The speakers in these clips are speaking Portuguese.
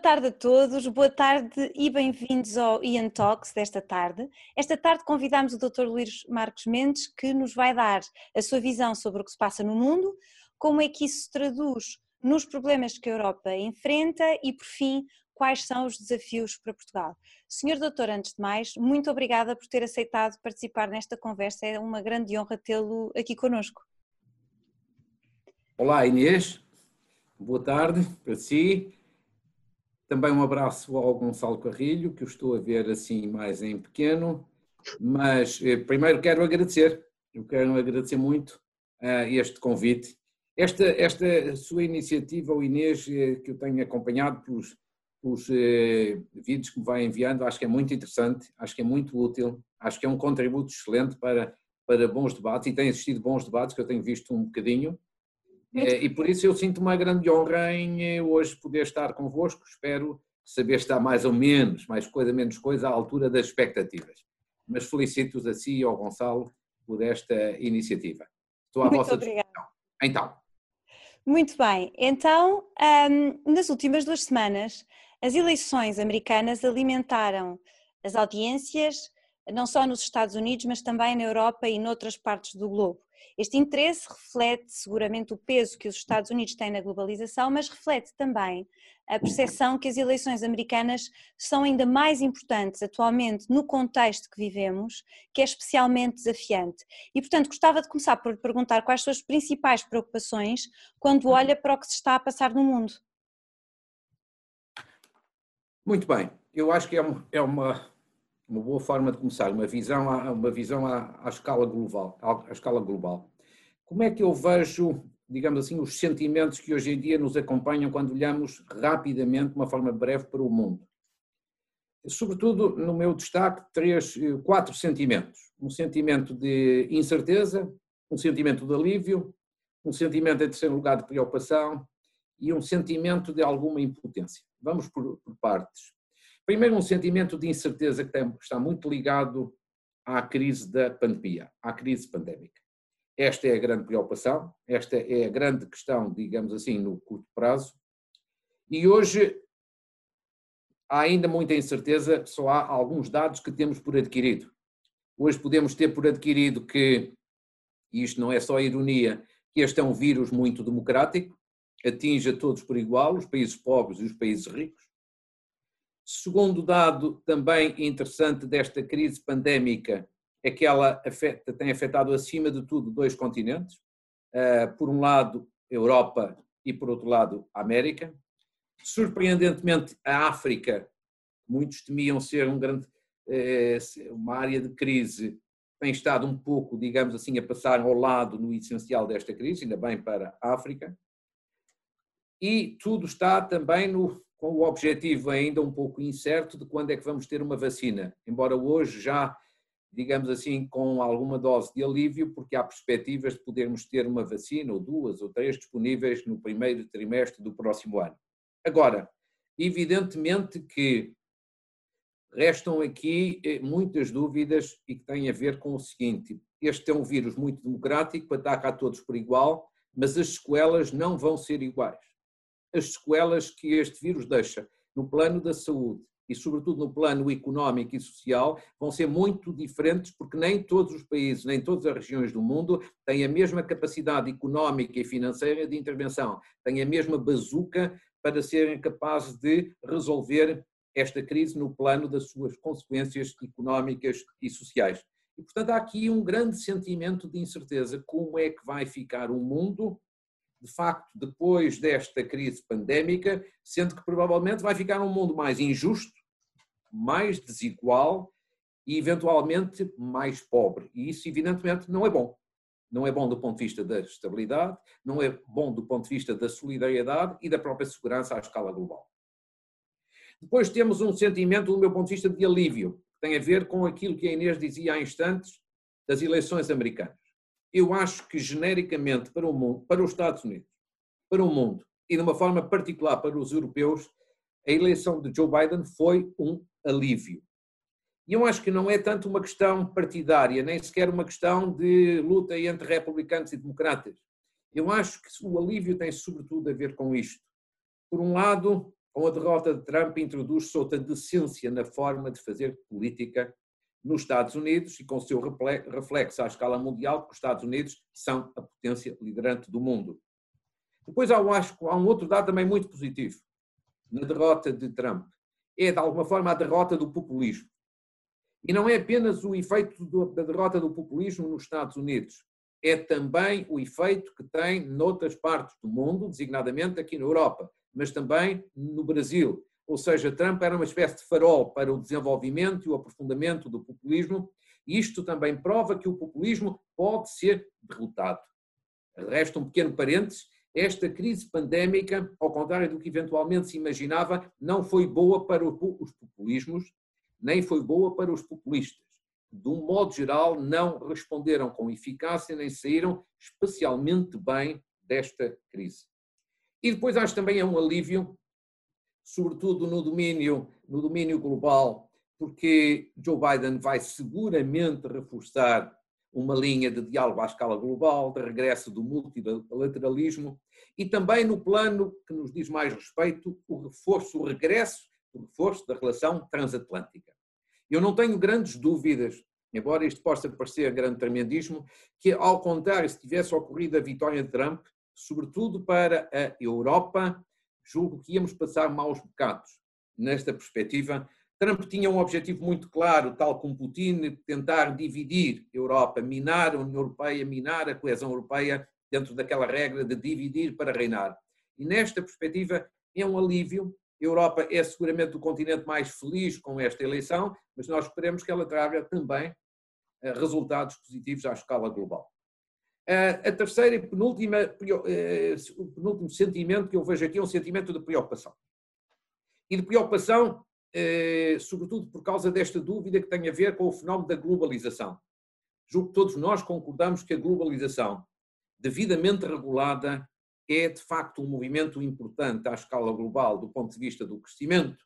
tarde a todos, boa tarde e bem-vindos ao Ian Talks desta tarde. Esta tarde convidamos o Dr. Luís Marcos Mendes que nos vai dar a sua visão sobre o que se passa no mundo, como é que isso se traduz nos problemas que a Europa enfrenta e, por fim, quais são os desafios para Portugal. Senhor Doutor, antes de mais, muito obrigada por ter aceitado participar nesta conversa, é uma grande honra tê-lo aqui conosco. Olá Inês, boa tarde para si. Também um abraço ao Gonçalo Carrilho, que eu estou a ver assim mais em pequeno, mas eh, primeiro quero agradecer, eu quero agradecer muito uh, este convite. Esta, esta sua iniciativa, o Inês, eh, que eu tenho acompanhado pelos, pelos eh, vídeos que me vai enviando, acho que é muito interessante, acho que é muito útil, acho que é um contributo excelente para, para bons debates e tem existido bons debates que eu tenho visto um bocadinho e por isso eu sinto uma grande honra em eh, hoje poder estar convosco. Espero saber estar mais ou menos, mais coisa, menos coisa, à altura das expectativas. Mas felicito-os a si e ao Gonçalo por esta iniciativa. Estou à Muito vossa obrigada. disposição. Então. Muito bem. Então, um, nas últimas duas semanas, as eleições americanas alimentaram as audiências, não só nos Estados Unidos, mas também na Europa e noutras partes do globo. Este interesse reflete seguramente o peso que os Estados Unidos têm na globalização, mas reflete também a percepção que as eleições americanas são ainda mais importantes atualmente no contexto que vivemos, que é especialmente desafiante. E, portanto, gostava de começar por perguntar quais são as principais preocupações quando olha para o que se está a passar no mundo. Muito bem, eu acho que é uma, é uma uma boa forma de começar, uma visão, uma visão à, à, escala global, à escala global. Como é que eu vejo, digamos assim, os sentimentos que hoje em dia nos acompanham quando olhamos rapidamente, de uma forma breve, para o mundo? Sobretudo, no meu destaque, três, quatro sentimentos. Um sentimento de incerteza, um sentimento de alívio, um sentimento, em terceiro lugar, de preocupação e um sentimento de alguma impotência. Vamos por, por partes. Primeiro, um sentimento de incerteza que está muito ligado à crise da pandemia, à crise pandémica. Esta é a grande preocupação, esta é a grande questão, digamos assim, no curto prazo. E hoje há ainda muita incerteza, só há alguns dados que temos por adquirido. Hoje podemos ter por adquirido que, e isto não é só ironia, que este é um vírus muito democrático, atinge a todos por igual, os países pobres e os países ricos. Segundo dado também interessante desta crise pandémica é que ela afeta, tem afetado acima de tudo dois continentes, uh, por um lado Europa e por outro lado a América. Surpreendentemente a África, muitos temiam ser um grande, uh, uma área de crise, tem estado um pouco, digamos assim, a passar ao lado no essencial desta crise, ainda bem para a África. E tudo está também no com o objetivo ainda um pouco incerto de quando é que vamos ter uma vacina, embora hoje já, digamos assim, com alguma dose de alívio, porque há perspectivas de podermos ter uma vacina, ou duas, ou três disponíveis no primeiro trimestre do próximo ano. Agora, evidentemente que restam aqui eh, muitas dúvidas e que têm a ver com o seguinte: este é um vírus muito democrático, ataca a todos por igual, mas as sequelas não vão ser iguais as sequelas que este vírus deixa no plano da saúde e, sobretudo, no plano económico e social, vão ser muito diferentes, porque nem todos os países, nem todas as regiões do mundo têm a mesma capacidade económica e financeira de intervenção, têm a mesma bazuca para serem capazes de resolver esta crise no plano das suas consequências económicas e sociais. E, portanto, há aqui um grande sentimento de incerteza: como é que vai ficar o mundo de facto, depois desta crise pandémica, sendo que provavelmente vai ficar um mundo mais injusto, mais desigual e eventualmente mais pobre. E isso, evidentemente, não é bom. Não é bom do ponto de vista da estabilidade, não é bom do ponto de vista da solidariedade e da própria segurança à escala global. Depois temos um sentimento, do meu ponto de vista, de alívio, que tem a ver com aquilo que a Inês dizia há instantes das eleições americanas eu acho que genericamente para o mundo, para os Estados Unidos, para o mundo e de uma forma particular para os europeus, a eleição de Joe Biden foi um alívio. E eu acho que não é tanto uma questão partidária, nem sequer uma questão de luta entre republicanos e democratas. Eu acho que o alívio tem sobretudo a ver com isto. Por um lado, Com a derrota de Trump, introduz-se outra decência na forma de fazer política nos Estados Unidos e com seu reflexo à escala mundial, porque os Estados Unidos são a potência liderante do mundo. Depois há, acho, há um outro dado também muito positivo na derrota de Trump. É, de alguma forma, a derrota do populismo. E não é apenas o efeito da derrota do populismo nos Estados Unidos, é também o efeito que tem noutras partes do mundo, designadamente aqui na Europa, mas também no Brasil. Ou seja, Trump era uma espécie de farol para o desenvolvimento e o aprofundamento do populismo, e isto também prova que o populismo pode ser derrotado. Resta um pequeno parênteses, esta crise pandémica, ao contrário do que eventualmente se imaginava, não foi boa para os populismos, nem foi boa para os populistas. De um modo geral, não responderam com eficácia nem saíram especialmente bem desta crise. E depois acho também é um alívio, sobretudo no domínio, no domínio global, porque Joe Biden vai seguramente reforçar uma linha de diálogo à escala global, de regresso do multilateralismo e também no plano que nos diz mais respeito, o reforço, o regresso, o reforço da relação transatlântica. Eu não tenho grandes dúvidas, embora isto possa parecer grande tremendismo, que ao contrário, se tivesse ocorrido a vitória de Trump, sobretudo para a Europa, julgo que íamos passar maus bocados. Nesta perspectiva, Trump tinha um objetivo muito claro, tal como Putin, tentar dividir a Europa, minar a União Europeia, minar a coesão europeia dentro daquela regra de dividir para reinar. E nesta perspectiva é um alívio. A Europa é seguramente o continente mais feliz com esta eleição, mas nós esperemos que ela traga também eh, resultados positivos à escala global. Eh, a terceira e penúltima, eh, o penúltimo sentimento que eu vejo aqui é um sentimento de preocupação. E de preocupação eh, sobretudo por causa desta dúvida que tem a ver com o fenómeno da globalização. Julgo que todos nós concordamos que a globalização, devidamente regulada, é de facto um movimento importante à escala global do ponto de vista do crescimento,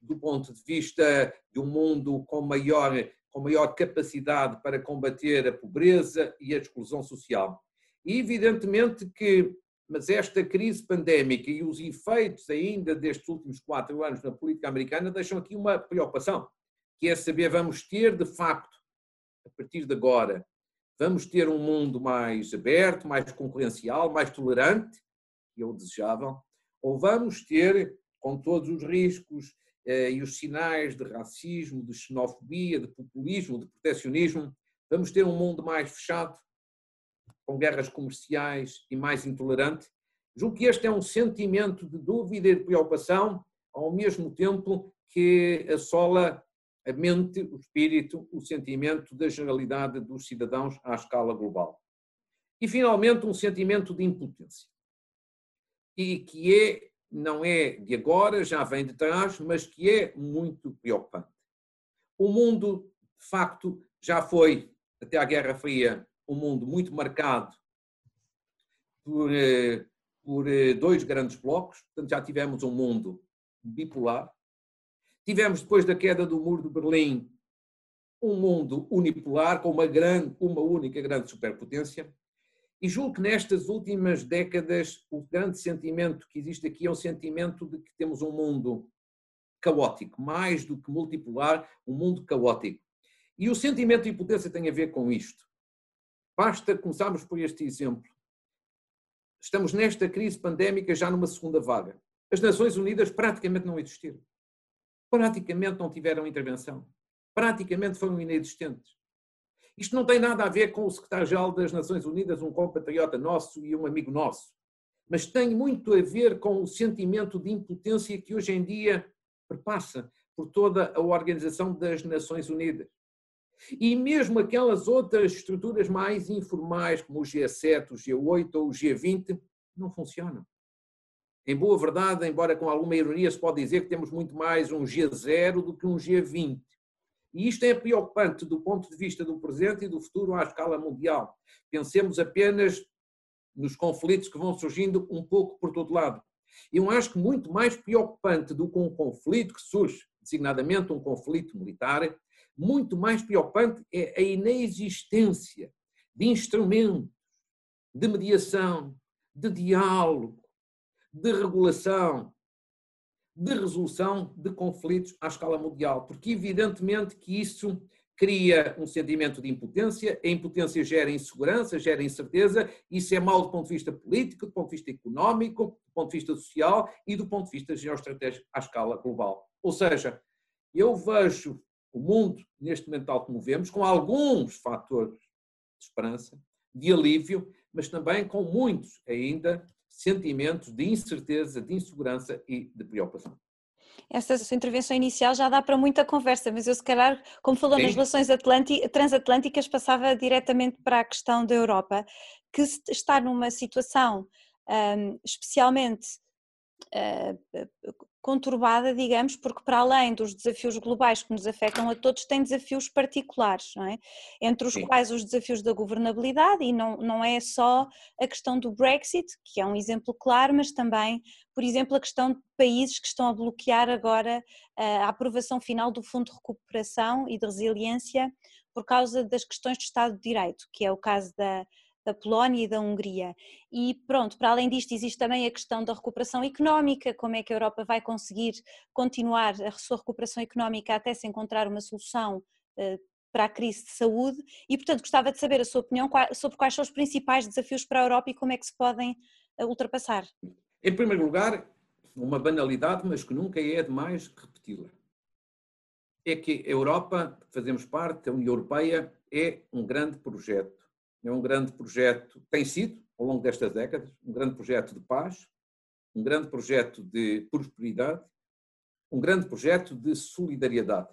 do ponto de vista de um mundo com maior, com maior capacidade para combater a pobreza e a exclusão social. E evidentemente que mas esta crise pandémica e os efeitos ainda destes últimos quatro anos na política americana deixam aqui uma preocupação, que é saber, vamos ter de facto, a partir de agora, vamos ter um mundo mais aberto, mais concorrencial, mais tolerante, que é o desejável, ou vamos ter, com todos os riscos e os sinais de racismo, de xenofobia, de populismo, de proteccionismo, vamos ter um mundo mais fechado, com guerras comerciais e mais intolerante, julgo que este é um sentimento de dúvida e de preocupação, ao mesmo tempo que assola a mente, o espírito, o sentimento da generalidade dos cidadãos à escala global. E, finalmente, um sentimento de impotência. E que é, não é de agora, já vem de trás, mas que é muito preocupante. O mundo, de facto, já foi, até à Guerra Fria, um mundo muito marcado por, eh, por eh, dois grandes blocos, portanto já tivemos um mundo bipolar. Tivemos, depois da queda do muro de Berlim, um mundo unipolar, com uma, grande, uma única grande superpotência. E julgo que nestas últimas décadas o grande sentimento que existe aqui é um sentimento de que temos um mundo caótico, mais do que multipolar, um mundo caótico. E o sentimento de impotência tem a ver com isto. Basta começarmos por este exemplo. Estamos nesta crise pandémica já numa segunda vaga. As Nações Unidas praticamente não existiram. Praticamente não tiveram intervenção. Praticamente foram inexistentes. Isto não tem nada a ver com o secretário-geral das Nações Unidas, um compatriota nosso e um amigo nosso, mas tem muito a ver com o sentimento de impotência que hoje em dia perpassa por toda a Organização das Nações Unidas. E mesmo aquelas outras estruturas mais informais, como o G7, o G8 ou o G20, não funcionam. Em boa verdade, embora com alguma ironia, se pode dizer que temos muito mais um G0 do que um G20. E isto é preocupante do ponto de vista do presente e do futuro à escala mundial. Pensemos apenas nos conflitos que vão surgindo um pouco por todo lado. Eu acho que muito mais preocupante do que um conflito que surge, designadamente um conflito militar, muito mais preocupante é a inexistência de instrumentos de mediação, de diálogo, de regulação, de resolução de conflitos à escala mundial, porque evidentemente que isso cria um sentimento de impotência, a impotência gera insegurança, gera incerteza, isso é mau do ponto de vista político, do ponto de vista económico, do ponto de vista social e do ponto de vista geoestratégico à escala global. Ou seja, eu vejo o mundo neste momento tal como vemos, com alguns fatores de esperança, de alívio, mas também com muitos ainda sentimentos de incerteza, de insegurança e de preocupação. Essa sua intervenção inicial já dá para muita conversa, mas eu se calhar, como falou Sim. nas relações transatlânticas, passava diretamente para a questão da Europa, que está numa situação um, especialmente uh, conturbada, digamos, porque para além dos desafios globais que nos afetam a todos, tem desafios particulares, não é? Entre os Sim. quais os desafios da governabilidade, e não, não é só a questão do Brexit, que é um exemplo claro, mas também, por exemplo, a questão de países que estão a bloquear agora a aprovação final do Fundo de Recuperação e de Resiliência por causa das questões de Estado de Direito, que é o caso da, da Polónia e da Hungria. E pronto, para além disto, existe também a questão da recuperação económica, como é que a Europa vai conseguir continuar a sua recuperação económica até se encontrar uma solução eh, para a crise de saúde. E, portanto, gostava de saber a sua opinião sobre quais são os principais desafios para a Europa e como é que se podem eh, ultrapassar. Em primeiro lugar, uma banalidade, mas que nunca é demais repeti-la. É que a Europa, fazemos parte, a União Europeia, é um grande projeto é um grande projeto, tem sido, ao longo destas décadas, um grande projeto de paz, um grande projeto de prosperidade, um grande projeto de solidariedade.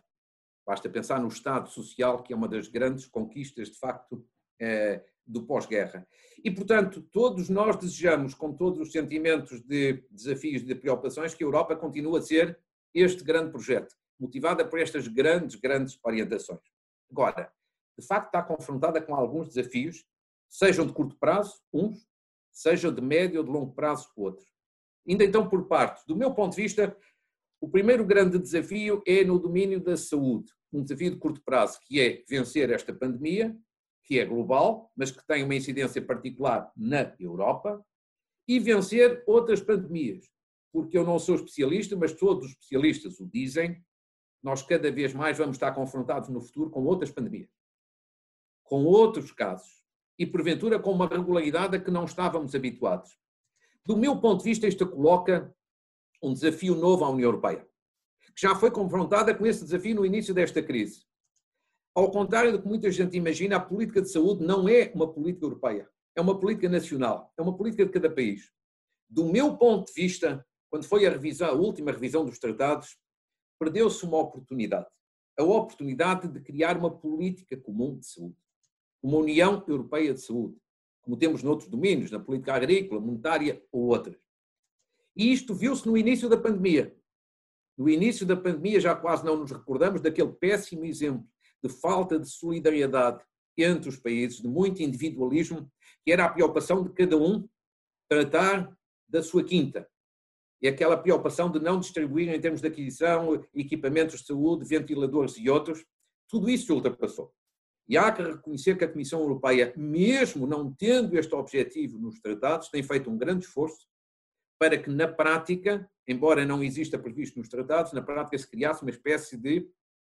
Basta pensar no Estado Social, que é uma das grandes conquistas, de facto, é, do pós-guerra. E, portanto, todos nós desejamos, com todos os sentimentos de desafios de preocupações, que a Europa continue a ser este grande projeto, motivada por estas grandes, grandes orientações. Agora, de facto está confrontada com alguns desafios, sejam de curto prazo, uns, sejam de médio ou de longo prazo, outros. Ainda então, por parte, do meu ponto de vista, o primeiro grande desafio é no domínio da saúde, um desafio de curto prazo, que é vencer esta pandemia, que é global, mas que tem uma incidência particular na Europa, e vencer outras pandemias, porque eu não sou especialista, mas todos os especialistas o dizem, nós cada vez mais vamos estar confrontados no futuro com outras pandemias com outros casos e, porventura, com uma regularidade a que não estávamos habituados. Do meu ponto de vista, isto coloca um desafio novo à União Europeia, que já foi confrontada com esse desafio no início desta crise. Ao contrário do que muita gente imagina, a política de saúde não é uma política europeia, é uma política nacional, é uma política de cada país. Do meu ponto de vista, quando foi a, revisão, a última revisão dos tratados, perdeu-se uma oportunidade. A oportunidade de criar uma política comum de saúde uma União Europeia de Saúde, como temos noutros domínios, na política agrícola, monetária ou outras. E isto viu-se no início da pandemia. No início da pandemia já quase não nos recordamos daquele péssimo exemplo de falta de solidariedade entre os países, de muito individualismo, que era a preocupação de cada um tratar da sua quinta. E aquela preocupação de não distribuir em termos de aquisição, equipamentos de saúde, ventiladores e outros, tudo isso ultrapassou. E há que reconhecer que a Comissão Europeia, mesmo não tendo este objetivo nos tratados, tem feito um grande esforço para que, na prática, embora não exista previsto nos tratados, na prática se criasse uma espécie de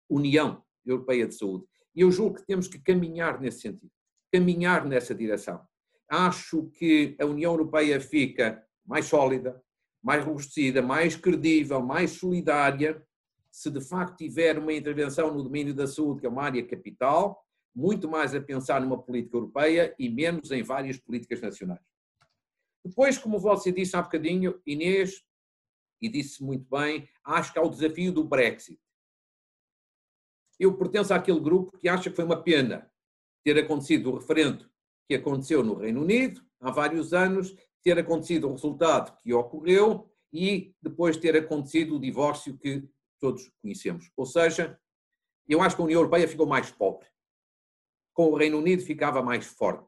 União Europeia de Saúde. E eu julgo que temos que caminhar nesse sentido, caminhar nessa direção. Acho que a União Europeia fica mais sólida, mais robustecida, mais credível, mais solidária, se de facto tiver uma intervenção no domínio da saúde, que é uma área capital, muito mais a pensar numa política europeia e menos em várias políticas nacionais. Depois, como você disse há bocadinho, Inês, e disse muito bem, acho que há o desafio do Brexit. Eu pertenço àquele grupo que acha que foi uma pena ter acontecido o referendo que aconteceu no Reino Unido há vários anos, ter acontecido o resultado que ocorreu e depois ter acontecido o divórcio que todos conhecemos. Ou seja, eu acho que a União Europeia ficou mais pobre com o Reino Unido ficava mais forte.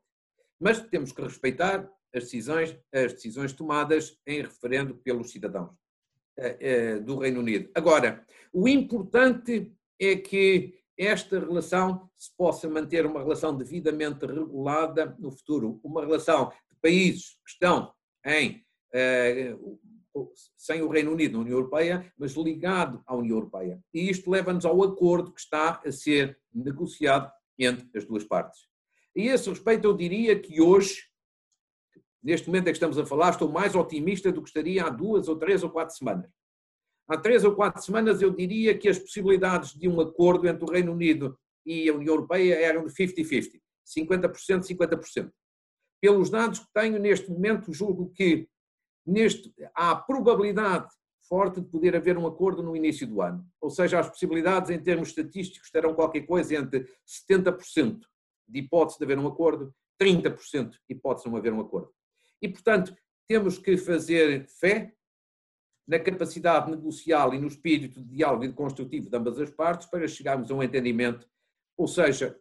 Mas temos que respeitar as decisões, as decisões tomadas em referendo pelos cidadãos eh, eh, do Reino Unido. Agora, o importante é que esta relação se possa manter uma relação devidamente regulada no futuro, uma relação de países que estão em, eh, sem o Reino Unido na União Europeia, mas ligado à União Europeia. E isto leva-nos ao acordo que está a ser negociado entre as duas partes. E a esse respeito, eu diria que hoje, neste momento em que estamos a falar, estou mais otimista do que estaria há duas ou três ou quatro semanas. Há três ou quatro semanas eu diria que as possibilidades de um acordo entre o Reino Unido e a União Europeia eram de 50-50, 50%, 50%. Pelos dados que tenho neste momento, julgo que neste, há probabilidade forte de poder haver um acordo no início do ano. Ou seja, as possibilidades em termos estatísticos terão qualquer coisa entre 70% de hipótese de haver um acordo, 30% de hipótese de não haver um acordo. E, portanto, temos que fazer fé na capacidade negocial e no espírito de diálogo e de construtivo de ambas as partes para chegarmos a um entendimento, ou seja,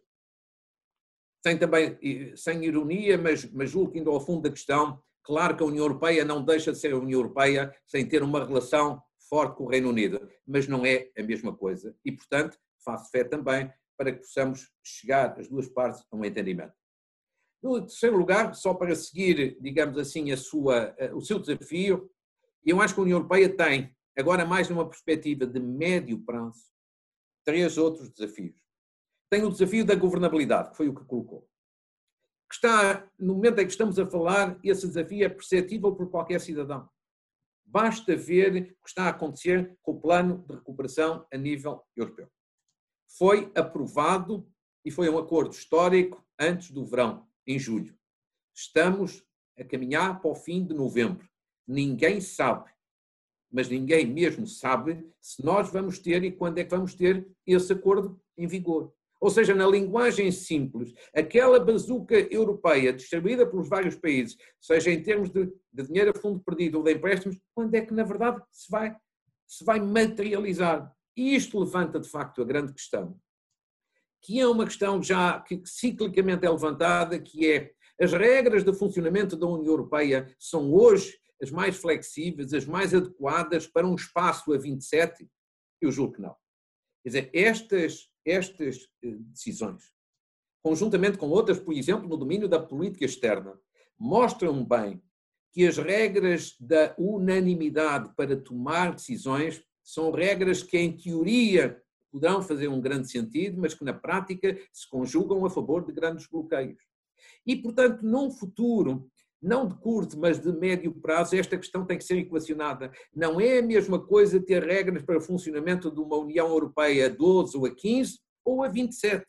sem também, sem ironia, mas, mas julgo que indo ao fundo da questão, claro que a União Europeia não deixa de ser a União Europeia sem ter uma relação forte com o Reino Unido, mas não é a mesma coisa. E, portanto, faço fé também para que possamos chegar, as duas partes, a um entendimento. No terceiro lugar, só para seguir, digamos assim, a sua, o seu desafio, eu acho que a União Europeia tem, agora mais numa perspectiva de médio prazo, três outros desafios. Tem o desafio da governabilidade, que foi o que colocou. Que está, no momento em que estamos a falar, esse desafio é perceptível por qualquer cidadão. Basta ver o que está a acontecer com o plano de recuperação a nível europeu. Foi aprovado e foi um acordo histórico antes do verão, em julho. Estamos a caminhar para o fim de novembro ninguém sabe, mas ninguém mesmo sabe se nós vamos ter e quando é que vamos ter esse acordo em vigor. Ou seja, na linguagem simples, aquela bazuca europeia distribuída pelos vários países, seja em termos de, de dinheiro a fundo perdido ou de empréstimos, quando é que na verdade se vai, se vai materializar? E isto levanta de facto a grande questão, que é uma questão já que ciclicamente é levantada, que é as regras de funcionamento da União Europeia são hoje as mais flexíveis, as mais adequadas para um espaço a 27? Eu julgo que não. Quer dizer, estas, estas eh, decisões, conjuntamente com outras, por exemplo, no domínio da política externa, mostram bem que as regras da unanimidade para tomar decisões são regras que, em teoria, poderão fazer um grande sentido, mas que na prática se conjugam a favor de grandes bloqueios. E, portanto, num futuro não de curto, mas de médio prazo, esta questão tem que ser equacionada. Não é a mesma coisa ter regras para o funcionamento de uma União Europeia a 12 ou a 15 ou a 27.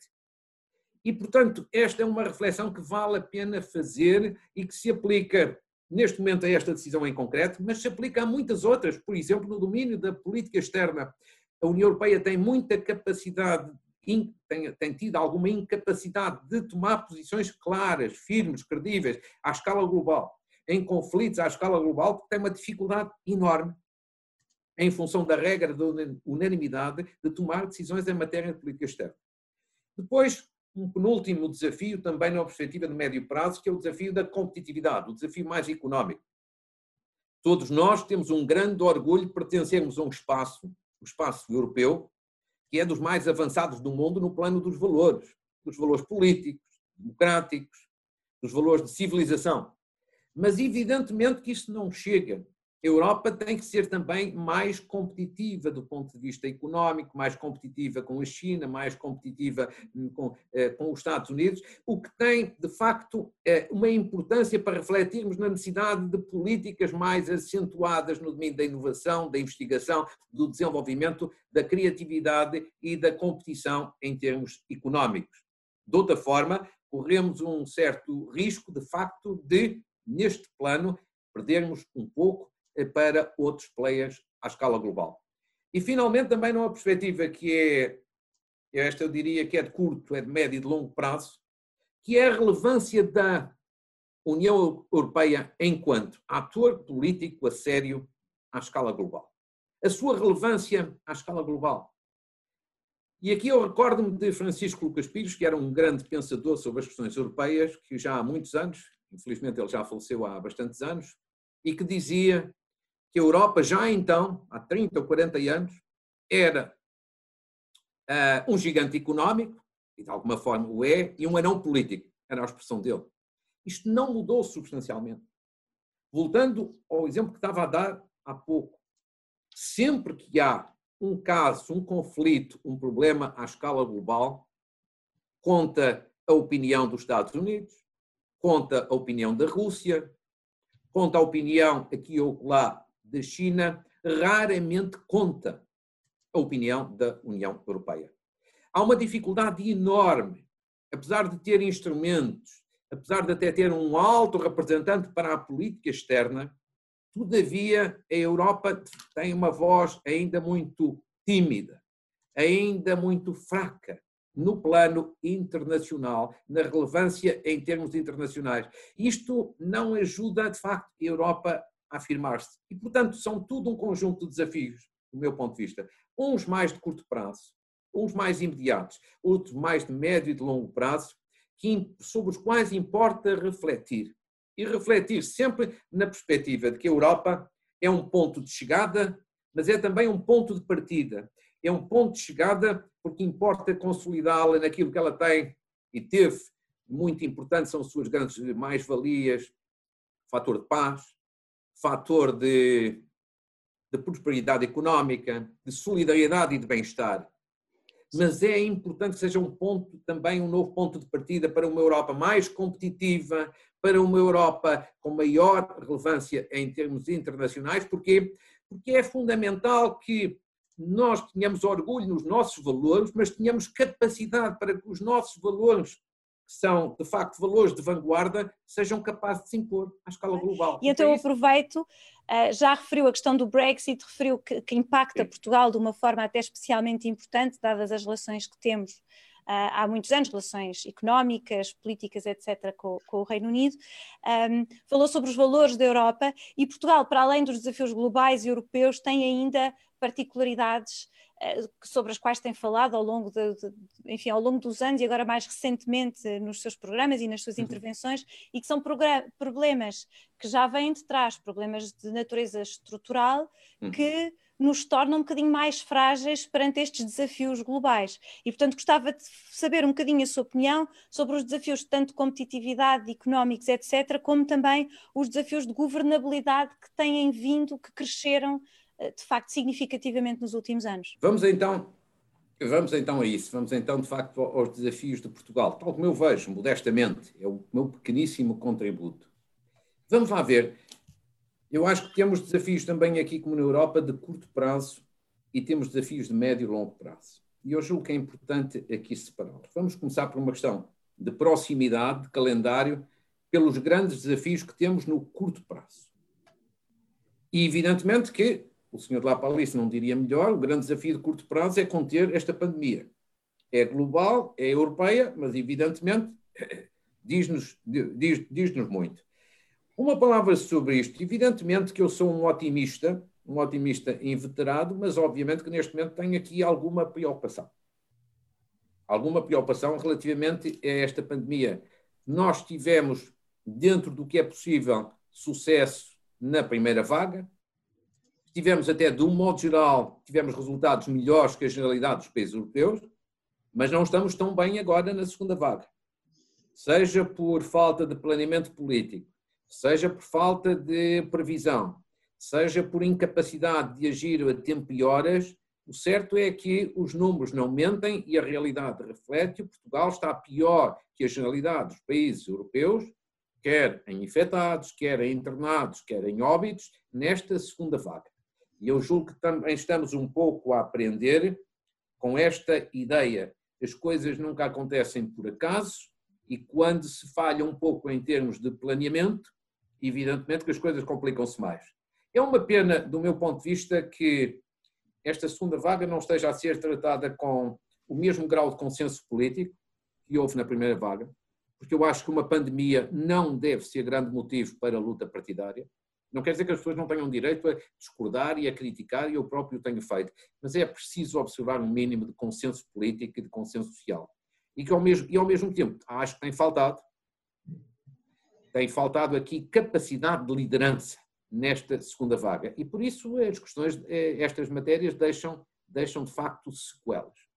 E, portanto, esta é uma reflexão que vale a pena fazer e que se aplica neste momento a esta decisão em concreto, mas se aplica a muitas outras. Por exemplo, no domínio da política externa, a União Europeia tem muita capacidade tem, tem tido alguma incapacidade de tomar posições claras, firmes, credíveis, à escala global, em conflitos à escala global, porque tem uma dificuldade enorme, em função da regra da unanimidade, de tomar decisões em matéria de política externa. Depois, um penúltimo desafio, também na perspectiva de médio prazo, que é o desafio da competitividade, o desafio mais económico. Todos nós temos um grande orgulho de pertencermos a um espaço, o espaço europeu, que é dos mais avançados do mundo no plano dos valores, dos valores políticos, democráticos, dos valores de civilização. Mas evidentemente que isso não chega a Europa tem que ser também mais competitiva do ponto de vista económico, mais competitiva com a China, mais competitiva com, eh, com os Estados Unidos, o que tem, de facto, eh, uma importância para refletirmos na necessidade de políticas mais acentuadas no domínio da inovação, da investigação, do desenvolvimento, da criatividade e da competição em termos económicos. De outra forma, corremos um certo risco, de facto, de, neste plano, perdermos um pouco para outros players à escala global. E finalmente também numa perspectiva que é, esta eu diria que é de curto, é de médio e de longo prazo, que é a relevância da União Europeia enquanto ator político a sério à escala global. A sua relevância à escala global. E aqui eu recordo-me de Francisco Lucas Pires, que era um grande pensador sobre as questões europeias, que já há muitos anos, infelizmente ele já faleceu há bastantes anos, e que dizia que a Europa já então, há 30 ou 40 anos, era uh, um gigante económico, e de alguma forma o é, e um anão político, era a expressão dele. Isto não mudou substancialmente. Voltando ao exemplo que estava a dar há pouco, sempre que há um caso, um conflito, um problema à escala global, conta a opinião dos Estados Unidos, conta a opinião da Rússia, conta a opinião aqui ou lá da China, raramente conta a opinião da União Europeia. Há uma dificuldade enorme, apesar de ter instrumentos, apesar de até ter um alto representante para a política externa, todavia a Europa tem uma voz ainda muito tímida, ainda muito fraca no plano internacional, na relevância em termos internacionais. Isto não ajuda, de facto, a Europa a afirmar-se. E, portanto, são tudo um conjunto de desafios, do meu ponto de vista. Uns mais de curto prazo, uns mais imediatos, outros mais de médio e de longo prazo, que, sobre os quais importa refletir. E refletir sempre na perspectiva de que a Europa é um ponto de chegada, mas é também um ponto de partida é um ponto de chegada porque importa consolidá-la naquilo que ela tem e teve. Muito importante são as suas grandes mais-valias, fator de paz, fator de, de prosperidade económica, de solidariedade e de bem-estar. Mas é importante que seja um ponto também um novo ponto de partida para uma Europa mais competitiva, para uma Europa com maior relevância em termos internacionais, porque porque é fundamental que nós tínhamos orgulho nos nossos valores, mas tínhamos capacidade para que os nossos valores, são de facto valores de vanguarda, sejam capazes de se impor à escala global. E então eu aproveito, eh, já referiu a questão do Brexit, referiu que, que impacta Sim. Portugal de uma forma até especialmente importante, dadas as relações que temos eh, há muitos anos, relações económicas, políticas, etc., com, com o Reino Unido. Um, falou sobre os valores da Europa e Portugal, para além dos desafios globais e europeus, tem ainda particularidades sobre as quais tem falado ao longo, de, de, enfim, ao longo dos anos e agora mais recentemente nos seus programas e nas suas uhum. intervenções e que são problemas que já vêm de trás, problemas de natureza estrutural uhum. que nos tornam um bocadinho mais frágeis perante estes desafios globais. E, portanto, gostava de saber um bocadinho a sua opinião sobre os desafios tanto de competitividade, económicos, etc., como também os desafios de governabilidade que têm vindo, que cresceram eh, de facto significativamente nos últimos anos. Vamos então, vamos então a isso, vamos então de facto aos desafios de Portugal, tal como eu vejo, modestamente, é o meu pequeníssimo contributo. Vamos lá ver, eu acho que temos desafios também aqui como na Europa de curto prazo e temos desafios de médio e longo prazo. E eu julgo que é importante aqui separá-los. Vamos começar por uma questão de proximidade, de calendário, pelos grandes desafios que temos no curto prazo. E evidentemente que o senhor Lapalice não diria melhor, o grande desafio de curto prazo é conter esta pandemia. É global, é europeia, mas evidentemente diz-nos diz, diz muito. Uma palavra sobre isto. Evidentemente que eu sou um otimista, um otimista inveterado, mas obviamente que neste momento tenho aqui alguma preocupação. Alguma preocupação relativamente a esta pandemia. Nós tivemos, dentro do que é possível, sucesso na primeira vaga, tivemos até, de um modo geral, tivemos resultados melhores que a generalidade dos países europeus, mas não estamos tão bem agora na segunda vaga. Seja por falta de planeamento político, seja por falta de previsão, seja por incapacidade de agir a tempo e horas, o certo é que os números não mentem e a realidade reflete. Portugal está pior que a generalidade dos países europeus, quer em infectados, quer em internados, quer em óbitos, nesta segunda vaga. E eu julgo que também estamos um pouco a aprender com esta ideia. As coisas nunca acontecem por acaso e quando se falha um pouco em termos de planeamento, evidentemente que as coisas complicam-se mais. É uma pena, do meu ponto de vista, que esta segunda vaga não esteja a ser tratada com o mesmo grau de consenso político que houve na primeira vaga, porque eu acho que uma pandemia não deve ser grande motivo para a luta partidária. Não quer dizer que as pessoas não tenham direito a discordar e a criticar, e eu próprio tenho feito, mas é preciso observar um mínimo de consenso político e de consenso social. E que ao mesmo, e ao mesmo tempo, acho que tem faltado, tem faltado aqui capacidade de liderança nesta segunda vaga. E por isso as questões, eh, estas matérias deixam, deixam de facto sequelas.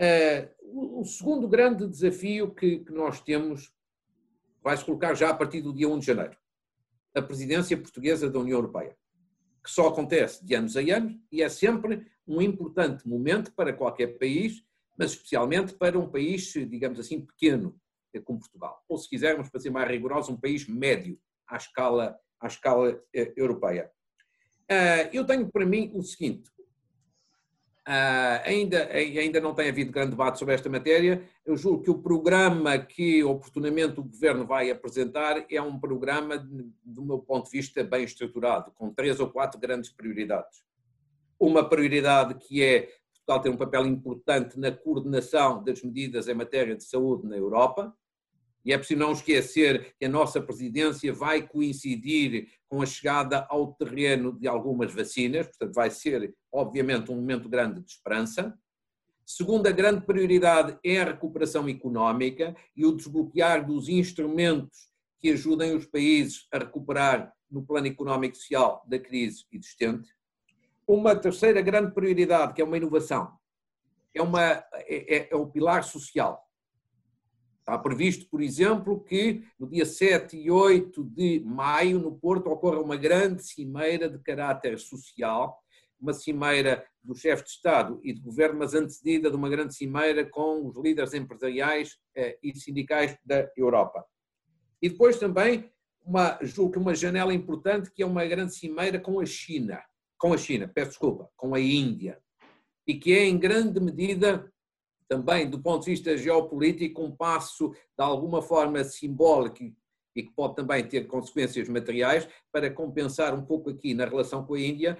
Uh, o segundo grande desafio que, que nós temos vai se colocar já a partir do dia 1 de janeiro a presidência portuguesa da União Europeia. que só acontece de anos a anos e é sempre um importante momento para qualquer país, mas especialmente para um país, digamos assim, pequeno, como Portugal. Ou, se quisermos, para ser mais rigoroso, um país médio à escala, à escala eh, europeia. Uh, eu tenho para mim o seguinte: Uh, ainda, ainda não tem havido grande debate sobre esta matéria. Eu julgo que o programa que oportunamente o Governo vai apresentar é um programa, do meu ponto de vista, bem estruturado, com três ou quatro grandes prioridades. Uma prioridade que é Portugal ter um papel importante na coordenação das medidas em matéria de saúde na Europa, e é preciso não esquecer que a nossa presidência vai coincidir com a chegada ao terreno de algumas vacinas, portanto, vai ser, obviamente, um momento grande de esperança. Segunda grande prioridade é a recuperação económica e o desbloquear dos instrumentos que ajudem os países a recuperar no plano económico e social da crise existente. Uma terceira grande prioridade, que é uma inovação, é, uma, é, é, é o pilar social Está previsto, por exemplo, que no dia 7 e 8 de maio, no Porto, ocorra uma grande cimeira de caráter social, uma cimeira do chefe de Estado e de governo, mas antecedida de uma grande cimeira com os líderes empresariais eh, e sindicais da Europa. E depois também, uma, julgo que uma janela importante, que é uma grande cimeira com a China, com a China, peço desculpa, com a Índia, e que é em grande medida também do ponto de vista geopolítico, um passo de alguma forma simbólico e que pode também ter consequências materiais para compensar um pouco aqui na relação com a Índia,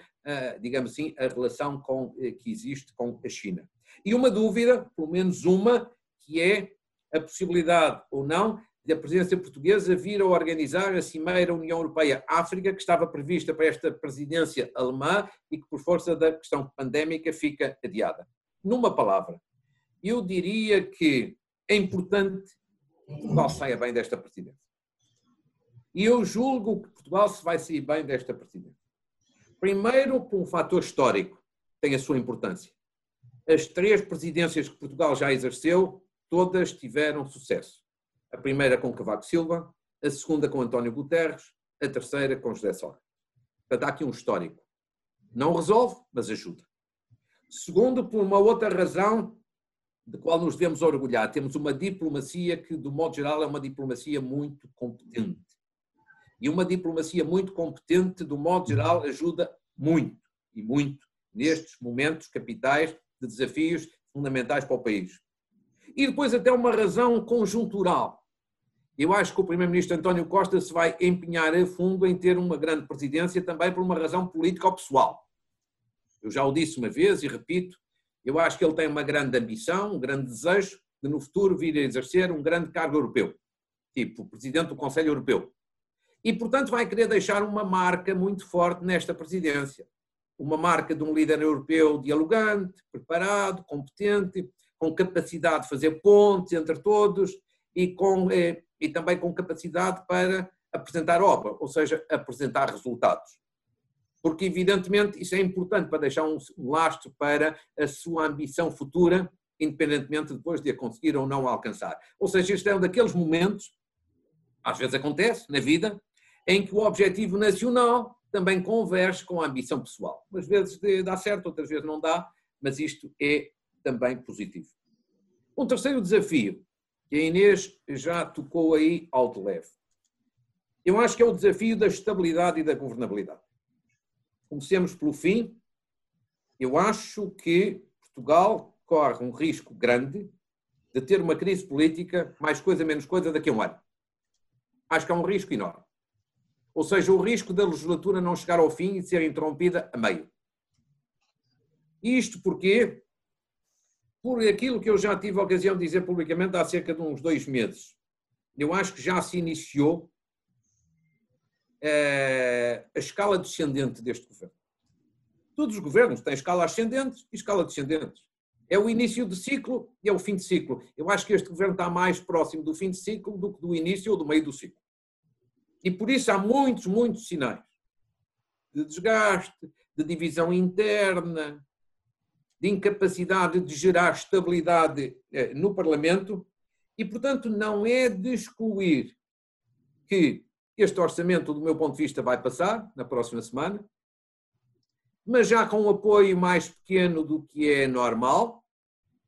digamos assim, a relação com, eh, que existe com a China. E uma dúvida, pelo menos uma, que é a possibilidade ou não de a presidência portuguesa vir a organizar a Cimeira União Europeia-África, que estava prevista para esta presidência alemã e que, por força da questão pandémica, fica adiada. Numa palavra, eu diria que é importante que Portugal saia bem desta presidência. E eu julgo que Portugal se vai sair bem desta presidência. Primeiro, por um fator histórico, tem a sua importância. As três presidências que Portugal já exerceu, todas tiveram sucesso. A primeira com Cavaco Silva, a segunda com António Guterres, a terceira com José Sócrates. Portanto, há aqui um histórico. Não resolve, mas ajuda. Segundo, por uma outra razão de qual nos devemos orgulhar. Temos uma diplomacia que, do modo geral, é uma diplomacia muito competente. E uma diplomacia muito competente, do modo geral, ajuda muito e muito nestes momentos capitais de desafios fundamentais para o país. E depois, até uma razão conjuntural. Eu acho que o Primeiro-Ministro António Costa se vai empenhar a fundo em ter uma grande presidência também por uma razão política ou pessoal. Eu já o disse uma vez e repito, eu acho que ele tem uma grande ambição, um grande desejo de no futuro vir a exercer um grande cargo europeu, tipo presidente do Conselho Europeu. E, portanto, vai querer deixar uma marca muito forte nesta presidência. Uma marca de um líder europeu dialogante, preparado, competente, com capacidade de fazer pontes entre todos e, com, eh, e também com capacidade para apresentar obra, ou seja, apresentar resultados porque evidentemente isso é importante para deixar um, lastro para a sua ambição futura, independentemente depois de a conseguir ou não alcançar. Ou seja, este é um daqueles momentos, às vezes acontece na vida, em que o objetivo nacional também converge com a ambição pessoal. Às vezes dá certo, outras vezes não dá, mas isto é também positivo. Um terceiro desafio, que a Inês já tocou aí de leve. Eu acho que é o desafio da estabilidade e da governabilidade. Comecemos pelo fim. Eu acho que Portugal corre um risco grande de ter uma crise política, mais coisa, menos coisa, daqui a um ano. Acho que é um risco enorme. Ou seja, o risco da legislatura não chegar ao fim e ser interrompida a meio. Isto porque, por aquilo que eu já tive a ocasião de dizer publicamente há cerca de uns dois meses, eu acho que já se iniciou a escala descendente deste governo. Todos os governos têm escala ascendente e escala descendente. É o início de ciclo e é o fim de ciclo. Eu acho que este governo está mais próximo do fim de ciclo do que do início ou do meio do ciclo. E por isso há muitos, muitos sinais de desgaste, de divisão interna, de incapacidade de gerar estabilidade eh, no Parlamento e, portanto, não é de excluir que este orçamento, do meu ponto de vista, vai passar na próxima semana, mas já com um apoio mais pequeno do que é normal,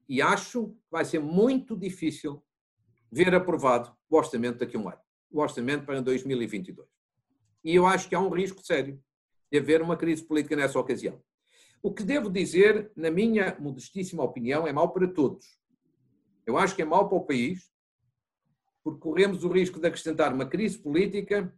e acho que vai ser muito difícil ver aprovado o orçamento daqui a um ano, o orçamento para 2022. E eu acho que há um risco sério de haver uma crise política nessa ocasião. O que devo dizer, na minha modestíssima opinião, é mau para todos. Eu acho que é mau para o país, porque corremos o risco de acrescentar uma crise política,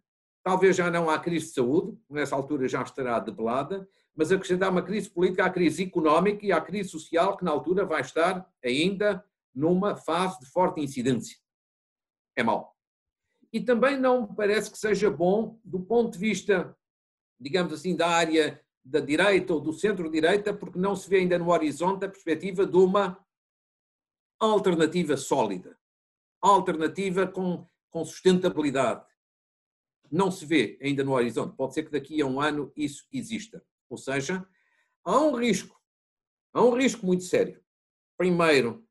talvez já não há crise de saúde, nessa altura já estará debelada, mas acrescentar uma crise política à crise económica e à crise social, que na altura vai estar ainda numa fase de forte incidência. É mau. E também não parece que seja bom do ponto de vista, digamos assim, da área da direita ou do centro-direita, porque não se vê ainda no horizonte a perspectiva de uma alternativa sólida alternativa com, com sustentabilidade. Não se vê ainda no horizonte. Pode ser que daqui a um ano isso exista. Ou seja, há um risco, há um risco muito sério. Primeiro,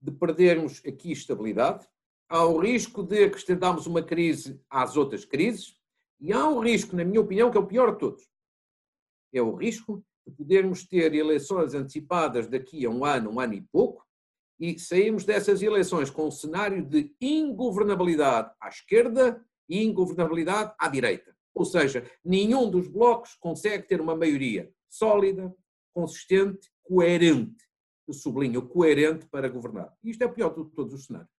de perdermos aqui estabilidade, há o risco de acrescentarmos uma crise às outras crises, e há um risco, na minha opinião, que é o pior de todos. É o risco de podermos ter eleições antecipadas daqui a um ano, um ano e pouco, e saímos dessas eleições com um cenário de ingovernabilidade à esquerda e ingovernabilidade à direita. Ou seja, nenhum dos blocos consegue ter uma maioria sólida, consistente, coerente. Eu sublinho, coerente para governar. E isto é pior de todos os cenários.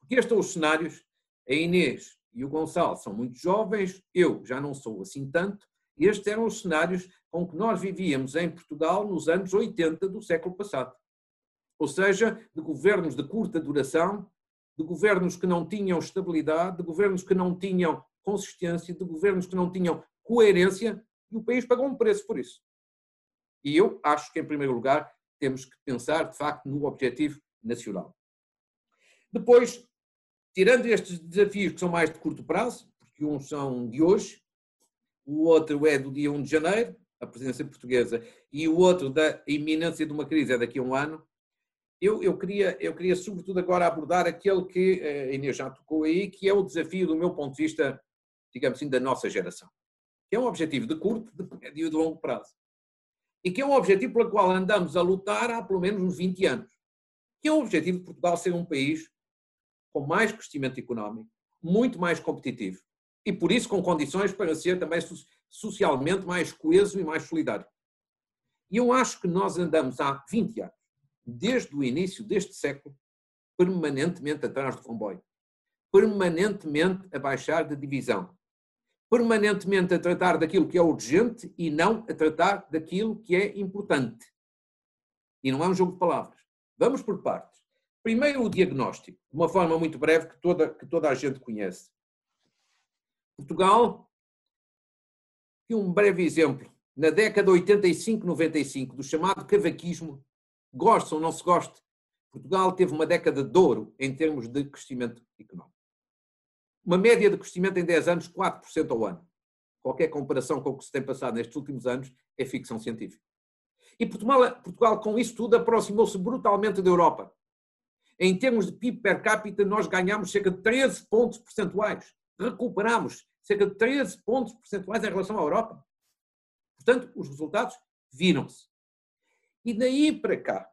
Porque estes são os cenários, a Inês e o Gonçalo são muito jovens, eu já não sou assim tanto, estes eram os cenários com que nós vivíamos em Portugal nos anos 80 do século passado ou seja, de governos de curta duração, de governos que não tinham estabilidade, de governos que não tinham consistência, de governos que não tinham coerência, e o país pagou um preço por isso. E eu acho que, em primeiro lugar, temos que pensar, de facto, no objetivo nacional. Depois, tirando estes desafios que são mais de curto prazo, porque uns são de hoje, o outro é do dia 1 de janeiro, a presidência portuguesa, e o outro da iminência de uma crise é daqui a um ano, eu, eu, queria, eu queria, sobretudo, agora abordar aquele que eh, a Inês já tocou aí, que é o desafio, do meu ponto de vista, digamos assim, da nossa geração. Que é um objetivo de curto, de médio e de longo prazo. E que é um objetivo pelo qual andamos a lutar há pelo menos uns 20 anos. Que é o objetivo de Portugal ser um país com mais crescimento económico, muito mais competitivo. E por isso com condições para ser também socialmente mais coeso e mais solidário. E eu acho que nós andamos há 20 anos desde o início deste século, permanentemente atrás do comboio, permanentemente a baixar de divisão, permanentemente a tratar daquilo que é urgente e não a tratar daquilo que é importante. E não é um jogo de palavras. Vamos por partes. Primeiro, o diagnóstico, de uma forma muito breve que toda, que toda a gente conhece. Portugal, e um breve exemplo, na década 85-95, do chamado cavaquismo, goste ou não se goste, Portugal teve uma década de ouro em termos de crescimento económico. Uma média de crescimento em 10 anos, 4% ao ano. Qualquer comparação com o que se tem passado nestes últimos anos é ficção científica. E Portugal, Portugal com isso tudo, aproximou-se brutalmente da Europa. Em termos de PIB per capita, nós ganhamos cerca de 13 pontos percentuais. Recuperamos cerca de 13 pontos percentuais em relação à Europa. Portanto, os resultados viram-se. E daí para cá,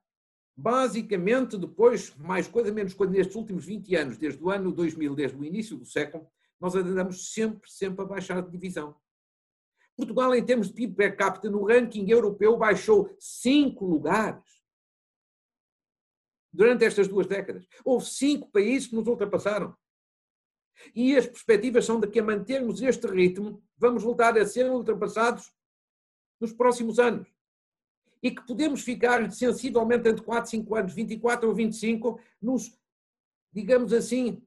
basicamente depois, mais coisa, menos coisa, nestes últimos 20 anos, desde o ano 2000, desde o início do século, nós andamos sempre, sempre a baixar de divisão. Portugal, em termos de PIB per capita, no ranking europeu, baixou cinco lugares durante estas duas décadas. Houve cinco países que nos ultrapassaram. E as perspectivas são de que, a mantermos este ritmo, vamos voltar a ser ultrapassados nos próximos anos e que podemos ficar sensivelmente entre 4, 5 anos, 24 ou 25, nos, digamos assim,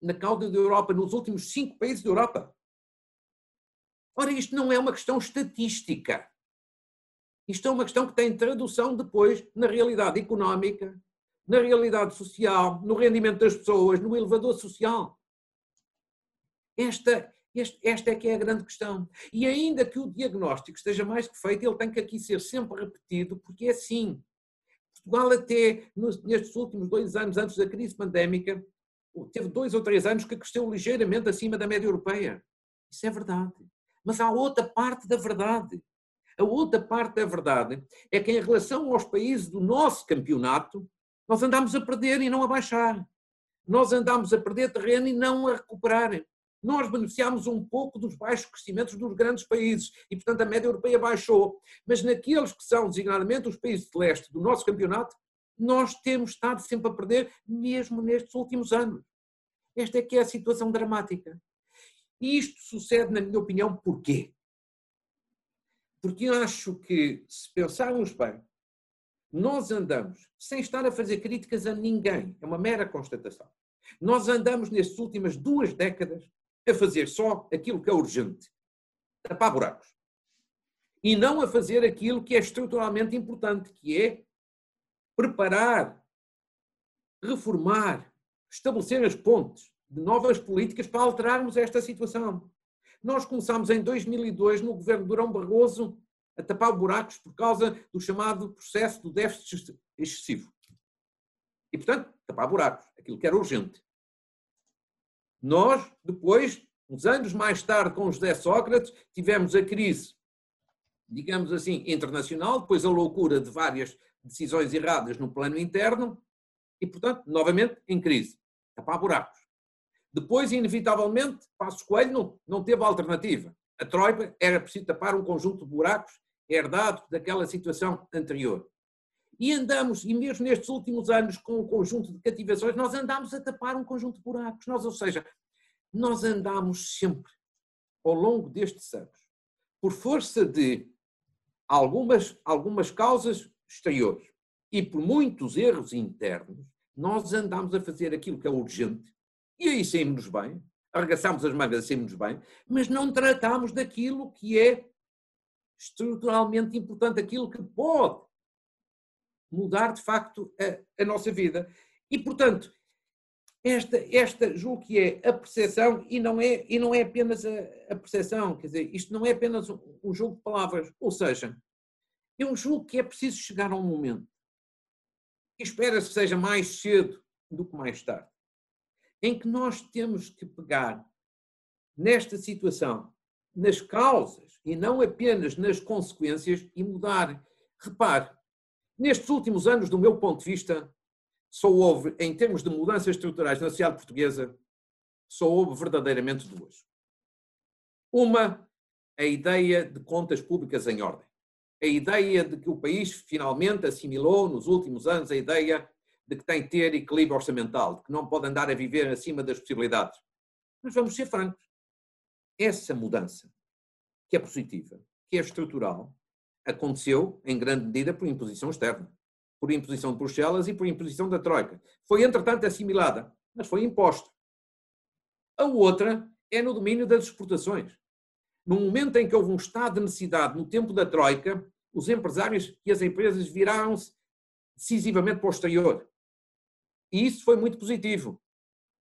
na cauda da Europa, nos últimos cinco países da Europa. Ora, isto não é uma questão estatística. Isto é uma questão que tem tradução depois na realidade económica, na realidade social, no rendimento das pessoas, no elevador social. Esta este, esta é que é a grande questão. E ainda que o diagnóstico esteja mais que feito, ele tem que aqui ser sempre repetido, porque é assim. Portugal até nestes últimos dois anos, antes da crise pandémica, teve dois ou três anos que cresceu ligeiramente acima da média europeia. Isso é verdade. Mas há outra parte da verdade. A outra parte da verdade é que, em relação aos países do nosso campeonato, nós andamos a perder e não a baixar. Nós andamos a perder terreno e não a recuperar. Nós beneficiámos um pouco dos baixos crescimentos dos grandes países e, portanto, a média europeia baixou. Mas naqueles que são designadamente os países de leste do nosso campeonato, nós temos estado sempre a perder, mesmo nestes últimos anos. Esta é que é a situação dramática. E isto sucede, na minha opinião, porquê? Porque eu acho que, se pensarmos bem, nós andamos, sem estar a fazer críticas a ninguém, é uma mera constatação. Nós andamos nestas últimas duas décadas a fazer só aquilo que é urgente, tapar buracos. E não a fazer aquilo que é estruturalmente importante, que é preparar, reformar, estabelecer as pontes de novas políticas para alterarmos esta situação. Nós começámos em 2002, no governo Durão Barroso, a tapar buracos por causa do chamado processo do déficit excessivo. E, portanto, tapar buracos, aquilo que era urgente. Nós, depois, uns anos mais tarde, com José Sócrates, tivemos a crise, digamos assim, internacional, depois a loucura de várias decisões erradas no plano interno e, portanto, novamente em crise. Tapar buracos. Depois, inevitavelmente, Passos Coelho não, não teve alternativa. A Troika era preciso tapar um conjunto de buracos herdado daquela situação anterior. E andamos, e mesmo nestes últimos anos, com o um conjunto de cativações, nós andamos a tapar um conjunto de buracos. Nós, ou seja, nós andamos sempre, ao longo destes anos, por força de algumas, algumas causas exteriores e por muitos erros internos, nós andamos a fazer aquilo que é urgente e aí saímos bem, arregaçamos as mangas e saímos bem, mas não tratamos daquilo que é estruturalmente importante, aquilo que pode mudar de facto a, a nossa vida. E, portanto, esta, esta julgo que é a percepção e não é, e não é apenas a, a percepção, quer dizer, isto não é apenas um, um jogo de palavras, ou seja, eu julgo que é preciso chegar a um momento, espera-se que seja mais cedo do que mais tarde, em que nós temos que pegar nesta situação, nas causas e não apenas nas consequências e mudar. Repare, Nestes últimos anos, do meu ponto de vista, só houve, em termos de mudanças estruturais na sociedade portuguesa, só houve verdadeiramente duas. Uma, a ideia de contas públicas em ordem. A ideia de que o país finalmente assimilou, nos últimos anos, a ideia de que tem que ter equilíbrio orçamental, de que não pode andar a viver acima das possibilidades. Mas vamos ser francos. Essa mudança, que é positiva, que é estrutural, aconteceu, em grande medida, por imposição externa, por imposição de Bruxelas e por imposição da Troika. Foi, entretanto, assimilada, mas foi imposta. A outra é no domínio das exportações. No momento em que houve um estado de necessidade, no tempo da Troika, os empresários e as empresas viraram-se decisivamente para o exterior. E isso foi muito positivo.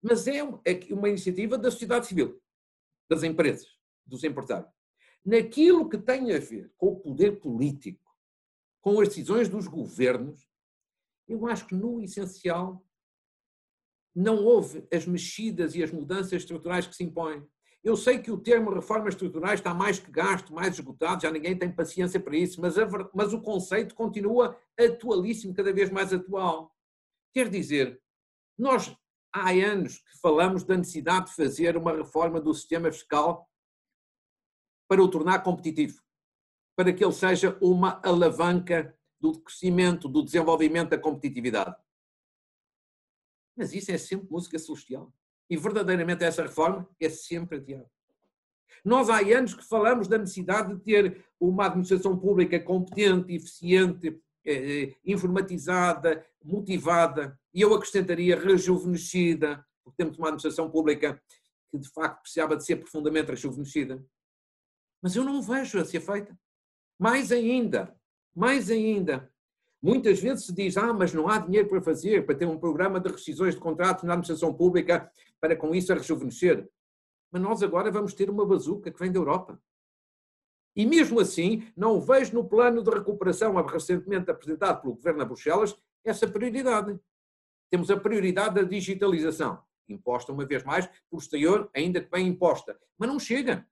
Mas é, é uma iniciativa da sociedade civil, das empresas, dos empresários naquilo que tem a ver com o poder político, com as decisões dos governos, eu acho que no essencial não houve as mexidas e as mudanças estruturais que se impõem. Eu sei que o termo reformas estruturais está mais que gasto, mais esgotado, já ninguém tem paciência para isso, mas, a, mas o conceito continua atualíssimo, cada vez mais atual. Quer dizer, nós há anos que falamos da necessidade de fazer uma reforma do sistema fiscal para o tornar competitivo, para que ele seja uma alavanca do crescimento, do desenvolvimento da competitividade. Mas isso é sempre música celestial. E verdadeiramente essa reforma é sempre adiada. Nós há anos que falamos da necessidade de ter uma administração pública competente, eficiente, eh, eh, informatizada, motivada, e eu acrescentaria rejuvenescida, porque temos uma administração pública que de facto precisava de ser profundamente rejuvenescida. Mas eu não vejo a ser feita. Mais ainda, mais ainda, muitas vezes se diz, ah, mas não há dinheiro para fazer, para ter um programa de rescisões de contratos na administração pública, para com isso a rejuvenescer. Mas nós agora vamos ter uma bazuca que vem da Europa. E mesmo assim, não vejo no plano de recuperação recentemente apresentado pelo Governo de Bruxelas essa prioridade. Temos a prioridade da digitalização, imposta uma vez mais por exterior, ainda que bem imposta. Mas não chega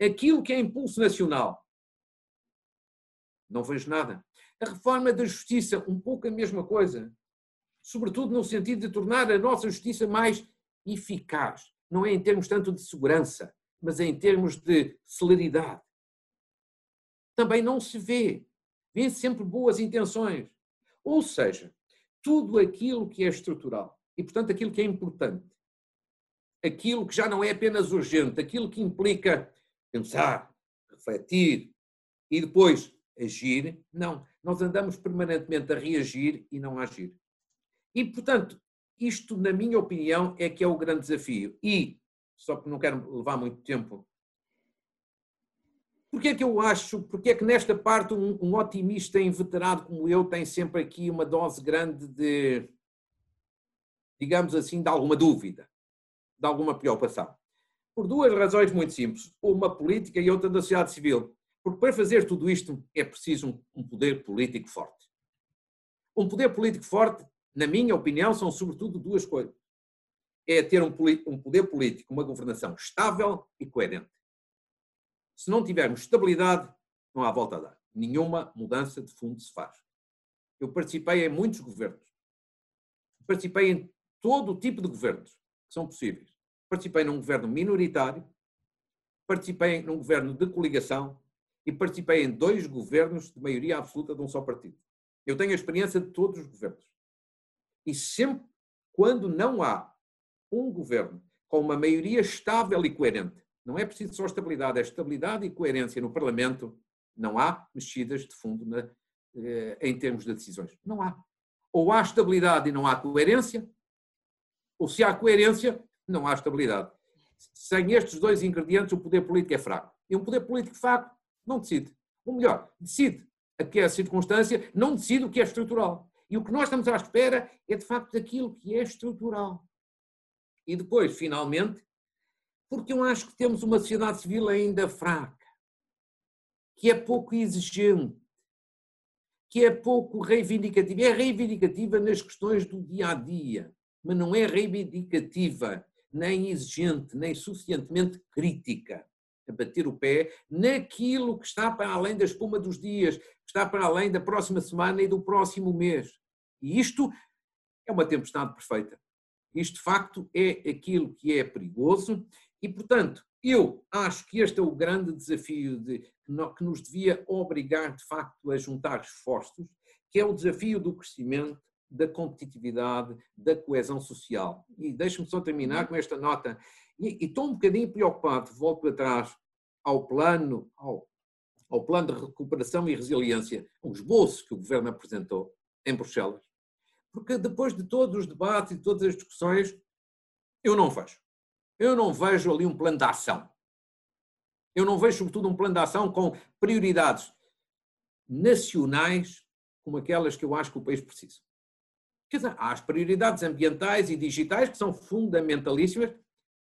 aquilo que é impulso nacional. Não vejo nada. A reforma da justiça, um pouco a mesma coisa. Sobretudo no sentido de tornar a nossa justiça mais eficaz. Não é em termos tanto de segurança, mas é em termos de celeridade. Também não se vê. Vê sempre boas intenções. Ou seja, tudo aquilo que é estrutural e, portanto, aquilo que é importante, aquilo que já não é apenas urgente, aquilo que implica pensar, refletir e depois agir, não. Nós andamos permanentemente a reagir e não a agir. E, portanto, isto, na minha opinião, é que é o grande desafio. E, só que não quero levar muito tempo, porque é que eu acho, porque é que nesta parte um, um otimista inveterado como eu tem sempre aqui uma dose grande de, digamos assim, de alguma dúvida, de alguma preocupação? Por duas razões muito simples, uma política e outra da sociedade civil. Porque para fazer tudo isto é preciso um, poder político forte. Um poder político forte na minha opinião, são sobretudo duas coisas. É ter um, um poder político, uma governação estável e coerente. Se não tivermos estabilidade, não há volta a dar. Nenhuma mudança de fundo se faz. Eu participei em muitos governos. Participei em todo o tipo de governos que são possíveis. Participei num governo minoritário, participei num governo de coligação e participei em dois governos de maioria absoluta de um só partido. Eu tenho a experiência de todos os governos. E sempre quando não há um governo com uma maioria estável e coerente, não é preciso só estabilidade, é estabilidade e coerência no Parlamento, não há mexidas de fundo na, eh, em termos de decisões. Não há. Ou há estabilidade e não há coerência, ou se há coerência, não há estabilidade. Sem estes dois ingredientes, o poder político é fraco. E um poder político fraco não decide. Ou melhor, decide a que é a circunstância, não decide o que é estrutural. E o que nós estamos à espera é de facto daquilo que é estrutural. E depois, finalmente, porque eu acho que temos uma sociedade civil ainda fraca, que é pouco exigente, que é pouco reivindicativa. É reivindicativa nas questões do dia a dia, mas não é reivindicativa, nem exigente, nem suficientemente crítica a bater o pé naquilo que está para além da espuma dos dias, que está para além da próxima semana e do próximo mês. E isto é uma tempestade perfeita. Isto, de facto, é aquilo que é perigoso e, portanto, eu acho que este é o grande desafio de, que nos devia obrigar, de facto, a juntar esforços, que é o desafio do crescimento, da competitividade, da coesão social. E deixe-me só terminar com esta nota. E, e estou um bocadinho preocupado, volto atrás ao plano, ao, ao plano de recuperação e resiliência, o esboço que o governo apresentou em Bruxelas, porque depois de todos os debates e todas as discussões, eu não vejo. Eu não vejo ali um plano de ação. Eu não vejo, sobretudo, um plano de ação com prioridades nacionais como aquelas que eu acho que o país precisa. Quer dizer, há as prioridades ambientais e digitais que são fundamentalíssimas,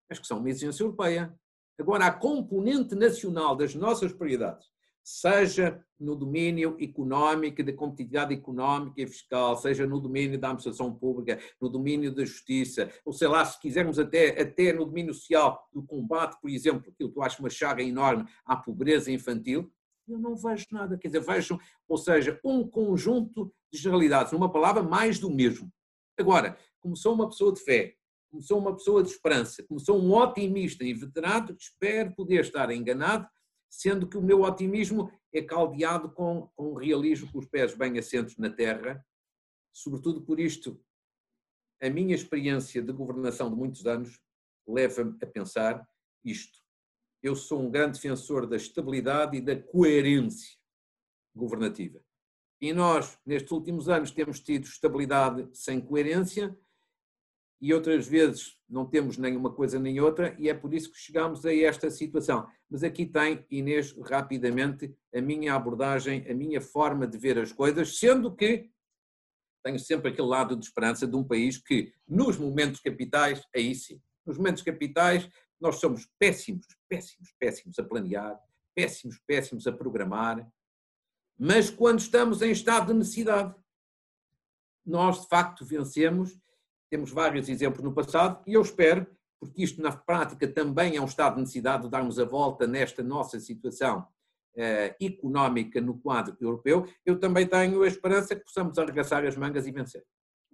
mas que são uma exigência europeia. Agora, a componente nacional das nossas prioridades, seja no domínio económico, da competitividade económica e fiscal, seja no domínio da administração pública, no domínio da justiça, ou sei lá, se quisermos até, até no domínio social, do combate, por exemplo, aquilo que eu acho uma chaga enorme à pobreza infantil, eu não vejo nada. Quer dizer, vejo, ou seja, um conjunto de generalidades, numa palavra, mais do mesmo. Agora, como sou uma pessoa de fé, como sou uma pessoa de esperança, como sou um otimista veterano, espero poder estar enganado, sendo que o meu otimismo é caldeado com, com um realismo com os pés bem assentos na terra, sobretudo por isto. A minha experiência de governação de muitos anos leva-me a pensar isto. Eu sou um grande defensor da estabilidade e da coerência governativa. E nós, nestes últimos anos, temos tido estabilidade sem coerência, e outras vezes não temos nem uma coisa nem outra, e é por isso que chegamos a esta situação. Mas aqui tem, Inês, rapidamente, a minha abordagem, a minha forma de ver as coisas, sendo que tenho sempre aquele lado de esperança de um país que, nos momentos capitais, aí sim, nos momentos capitais, nós somos péssimos, péssimos, péssimos a planear, péssimos, péssimos a programar, mas quando estamos em estado de necessidade, nós de facto vencemos temos vários exemplos no passado e eu espero, porque isto na prática também é um estado de necessidade de darmos a volta nesta nossa situação económica no quadro europeu, eu também tenho a esperança que possamos arregaçar as mangas e vencer.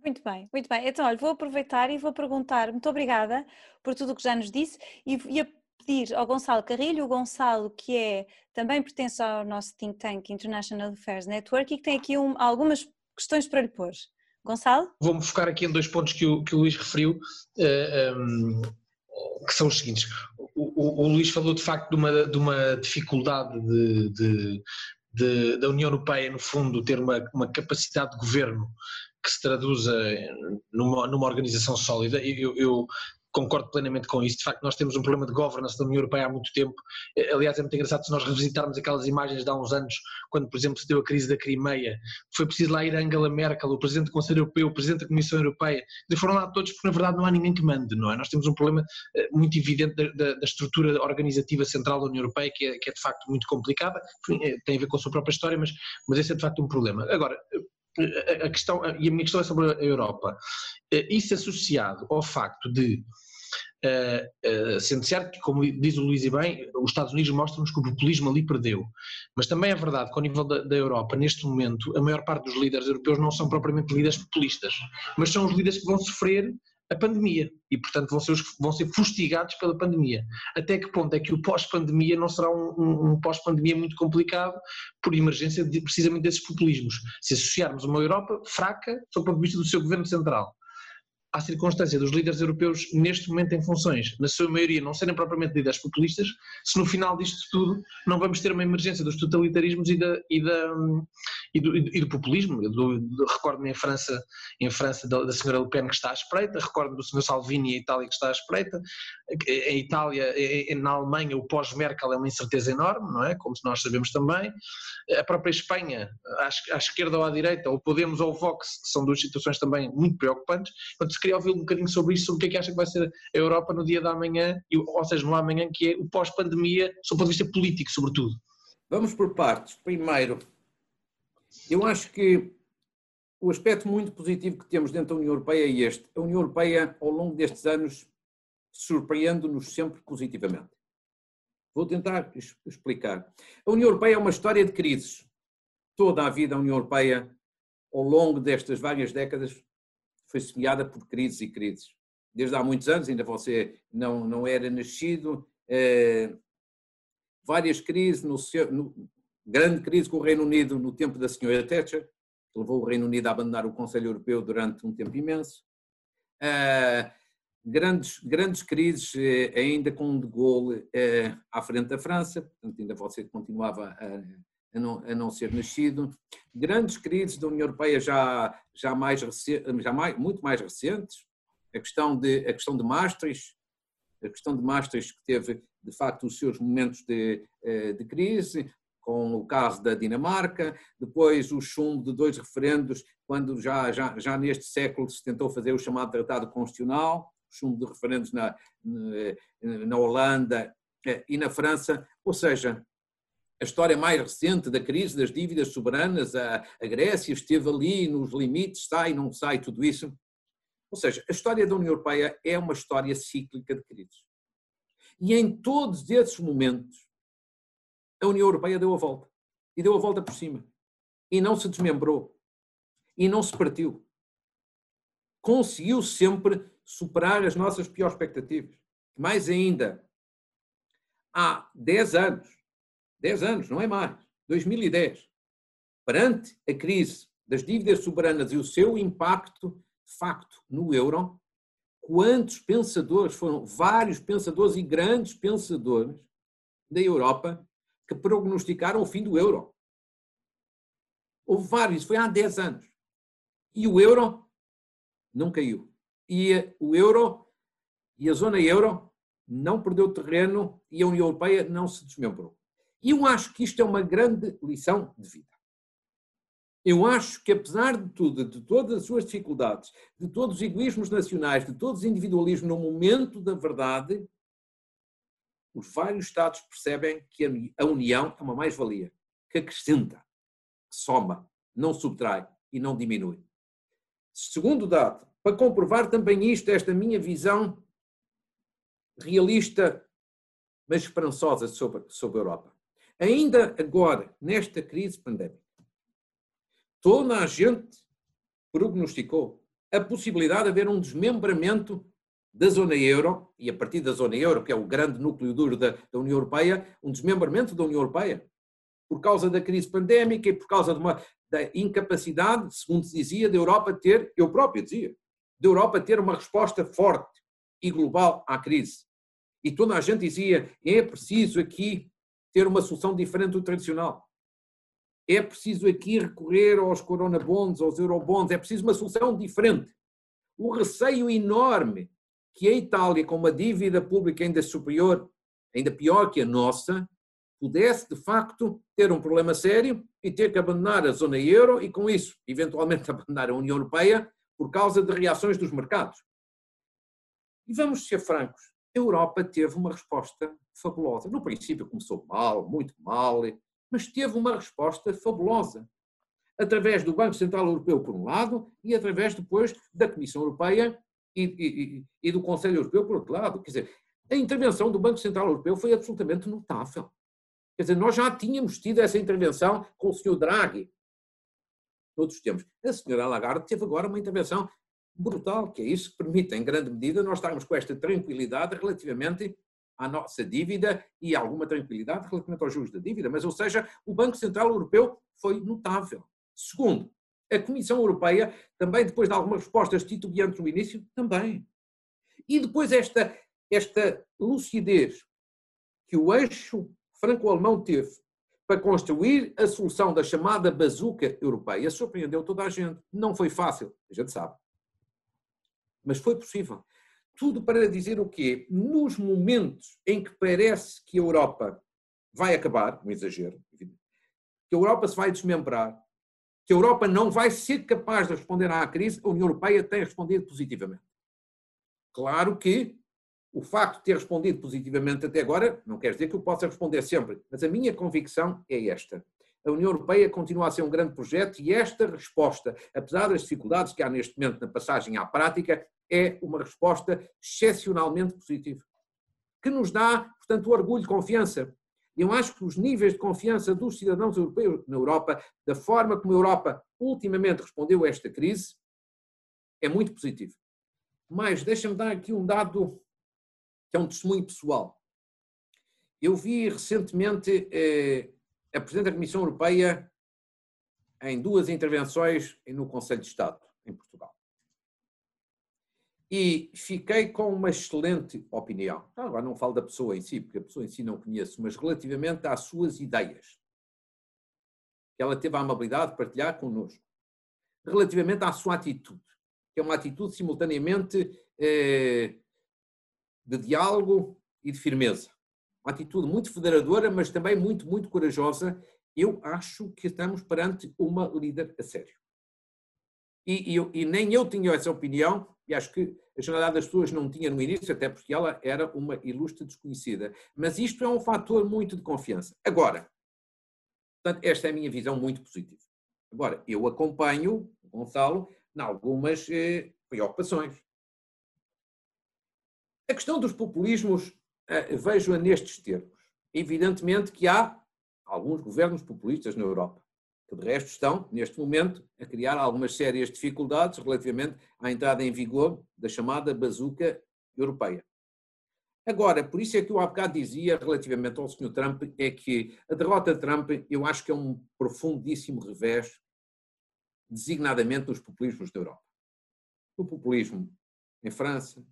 Muito bem, muito bem. Então, olha, vou aproveitar e vou perguntar, muito obrigada por tudo o que já nos disse e, e a pedir ao Gonçalo Carrilho, o Gonçalo que é, também pertence ao nosso think tank International Affairs Network e que tem aqui um, algumas questões para lhe pôr. Gonçalo? Vou-me focar aqui em dois pontos que o, que o Luís referiu, eh, ehm, que são os seguintes. O, o, o, Luís falou de facto de uma, de uma dificuldade de, de, de, da União Europeia, no fundo, ter uma, uma capacidade de governo que se traduza numa, numa organização sólida. Eu, eu, concordo plenamente com isso. De facto, nós temos um problema de governance da União Europeia há muito tempo. Eh, aliás, é muito engraçado se nós revisitarmos aquelas imagens de há uns anos, quando, por exemplo, se deu a crise da Crimeia, foi preciso lá ir Angela Merkel, o Presidente do Conselho Europeu, o Presidente da Comissão Europeia, e foram lá todos porque, na verdade, não há ninguém que mande, não é? Nós temos um problema eh, muito evidente da, da, da estrutura organizativa central da União Europeia, que é, que é, de facto muito complicada, eh, tem a ver com a sua própria história, mas, mas esse é de facto um problema. Agora, a questão, e a minha questão é sobre a Europa. Isso associado ao facto de Uh, uh, sendo certo que, como diz o Luís e bem, os Estados Unidos mostram-nos que o populismo ali perdeu. Mas também é verdade que, ao nível da, da, Europa, neste momento, a maior parte dos líderes europeus não são propriamente líderes populistas, mas são os líderes que vão sofrer a pandemia e, portanto, vão ser, os, vão ser fustigados pela pandemia. Até que ponto é que o pós-pandemia não será um, um, um pós-pandemia muito complicado por emergência de, precisamente desses populismos? Se associarmos uma Europa fraca, sob o ponto de vista do seu governo central, à circunstância dos líderes europeus neste momento em funções, na sua maioria não serem propriamente líderes populistas, se no final disto tudo não vamos ter uma emergência dos totalitarismos e, da, e, da, e, do, e do, populismo. Recordo-me em França, em França da, da senhora Le Pen que está à espreita, recordo-me do senhor Salvini em Itália que está à espreita, em Itália, na Alemanha o pós-Merkel é uma incerteza enorme, não é? Como nós sabemos também. A própria Espanha, à, à esquerda ou à direita, ou Podemos ou o Vox, que são duas situações também muito preocupantes. Portanto, se queria ouvir um bocadinho sobre isso, sobre o que é que acha que vai ser a Europa no dia da manhã, ou seja, no amanhã, que é o pós-pandemia, sob o ponto de vista político, sobretudo. Vamos por partes. Primeiro, eu acho que o aspecto muito positivo que temos dentro da União Europeia é este. A União Europeia, ao longo destes anos, surpreende-nos sempre positivamente. Vou tentar explicar. A União Europeia é uma história de crises. Toda a vida a União Europeia, ao longo destas várias décadas, foi semeada por crises e crises. Desde há muitos anos, ainda você não, não era nascido, eh, várias crises, no, no, grande crise com o Reino Unido no tempo da senhora Thatcher, que levou o Reino Unido a abandonar o Conselho Europeu durante um tempo imenso. Eh, grandes, grandes crises eh, ainda com De Gaulle eh, à frente da França, portanto ainda você continuava a, a não, a não ser nascido. Grandes crises da União Europeia já, já, mais, já mais, muito mais recentes, a questão, de, a questão de Maastricht, a questão de Maastricht que teve de facto os seus momentos de, eh, de crise, com o caso da Dinamarca, depois o chumbo de dois referendos, quando já, já, já neste século se tentou fazer o chamado Tratado Constitucional, chumbo de referendos na, na Holanda eh, e na França, ou seja, a história mais recente da crise das dívidas soberanas, a, a Grécia esteve ali nos limites, sai, não sai, tudo isso. Ou seja, a história da União Europeia é uma história cíclica de crises. E em todos esses momentos, a União Europeia deu a volta. E deu a volta por cima. E não se desmembrou. E não se partiu. Conseguiu sempre superar as nossas piores expectativas. Mais ainda, há 10 anos, 10 anos, não é mais, 2010, perante a crise das dívidas soberanas e o seu impacto, de facto, no euro, quantos pensadores foram, vários pensadores e grandes pensadores da Europa que prognosticaram o fim do euro. Houve vários, foi há 10 anos. E o euro não caiu. E o euro e a zona euro não perdeu terreno e a União Europeia não se desmembrou. E eu acho que isto é uma grande lição de vida. Eu acho que, apesar de tudo, de todas as suas dificuldades, de todos os egoísmos nacionais, de todos os individualismos, no momento da verdade, os vários Estados percebem que a União é uma mais-valia, que acrescenta, que soma, não subtrai e não diminui. Segundo dado, para comprovar também isto, esta minha visão realista, mas esperançosa sobre, sobre a Europa. Ainda agora, nesta crise pandémica, toda a gente prognosticou a possibilidade de haver um desmembramento da zona euro, e a partir da zona euro, que é o grande núcleo duro da, da União Europeia, um desmembramento da União Europeia, por causa da crise pandémica e por causa de uma, da incapacidade, segundo se dizia, da Europa ter, eu próprio dizia, da Europa ter uma resposta forte e global à crise. E toda a gente dizia, é preciso aqui ter uma solução diferente do tradicional. É preciso aqui recorrer aos coronabonds, aos eurobonds, é preciso uma solução diferente. O receio enorme que a Itália, com uma dívida pública ainda superior, ainda pior que a nossa, pudesse de facto ter um problema sério e ter que abandonar a zona euro e com isso, eventualmente abandonar a União Europeia por causa de reações dos mercados. E vamos ser francos, a Europa teve uma resposta fabulosa. No princípio começou mal, muito mal, mas teve uma resposta fabulosa. Através do Banco Central Europeu, por um lado, e através depois da Comissão Europeia e, e, e do Conselho Europeu, por outro lado. Quer dizer, a intervenção do Banco Central Europeu foi absolutamente notável. Quer dizer, nós já tínhamos tido essa intervenção com o Sr. Draghi, outros tempos. A senhora Lagarde teve agora uma intervenção brutal, que é isso que permite, em grande medida, nós estarmos com esta tranquilidade relativamente à nossa dívida e alguma tranquilidade relativamente aos juros da dívida. Mas, ou seja, o Banco Central Europeu foi notável. Segundo, a Comissão Europeia, também depois de algumas respostas titubeantes no início, também. E depois esta, esta lucidez que o eixo franco-alemão teve para construir a solução da chamada bazuca europeia surpreendeu toda a gente. Não foi fácil, a gente sabe. Mas foi possível. Tudo para dizer o quê? Nos momentos em que parece que a Europa vai acabar, um exagero, que a Europa se vai desmembrar, que a Europa não vai ser capaz de responder à crise, a União Europeia tem respondido positivamente. Claro que o facto de ter respondido positivamente até agora não quer dizer que eu possa responder sempre, mas a minha convicção é esta. A União Europeia continua a ser um grande projeto e esta resposta, apesar das dificuldades que há neste momento na passagem à prática, é uma resposta excepcionalmente positiva, que nos dá, portanto, orgulho e confiança. Eu acho que os níveis de confiança dos cidadãos europeus na Europa, da forma como a Europa ultimamente respondeu a esta crise, é muito positivo. Mas deixa-me dar aqui um dado que é um testemunho pessoal. Eu vi recentemente eh, a Presidente da Comissão Europeia em duas intervenções no Conselho de Estado, em Portugal. E fiquei com uma excelente opinião. Ah, agora não falo da pessoa em si, porque a pessoa em si não conheço, mas relativamente às suas ideias. Que ela teve a amabilidade de partilhar connosco. Relativamente à sua atitude, que é uma atitude simultaneamente eh, de diálogo e de firmeza. Uma atitude muito federadora, mas também muito, muito corajosa. Eu acho que estamos perante uma líder a sério. E, e, e nem eu tinha essa opinião, e acho que a generalidade das pessoas não tinha no início, até porque ela era uma ilustre desconhecida. Mas isto é um fator muito de confiança. Agora, portanto, esta é a minha visão muito positiva. Agora, eu acompanho o Gonçalo em algumas eh, preocupações. A questão dos populismos eh, vejo-a nestes termos. Evidentemente que há alguns governos populistas na Europa, que de resto estão, neste momento, a criar algumas sérias dificuldades relativamente à entrada em vigor da chamada bazuca europeia. Agora, por isso é que eu há bocado dizia relativamente ao Sr. Trump, é que a derrota de Trump eu acho que é um profundíssimo revés, designadamente nos populismos da Europa. O populismo em França,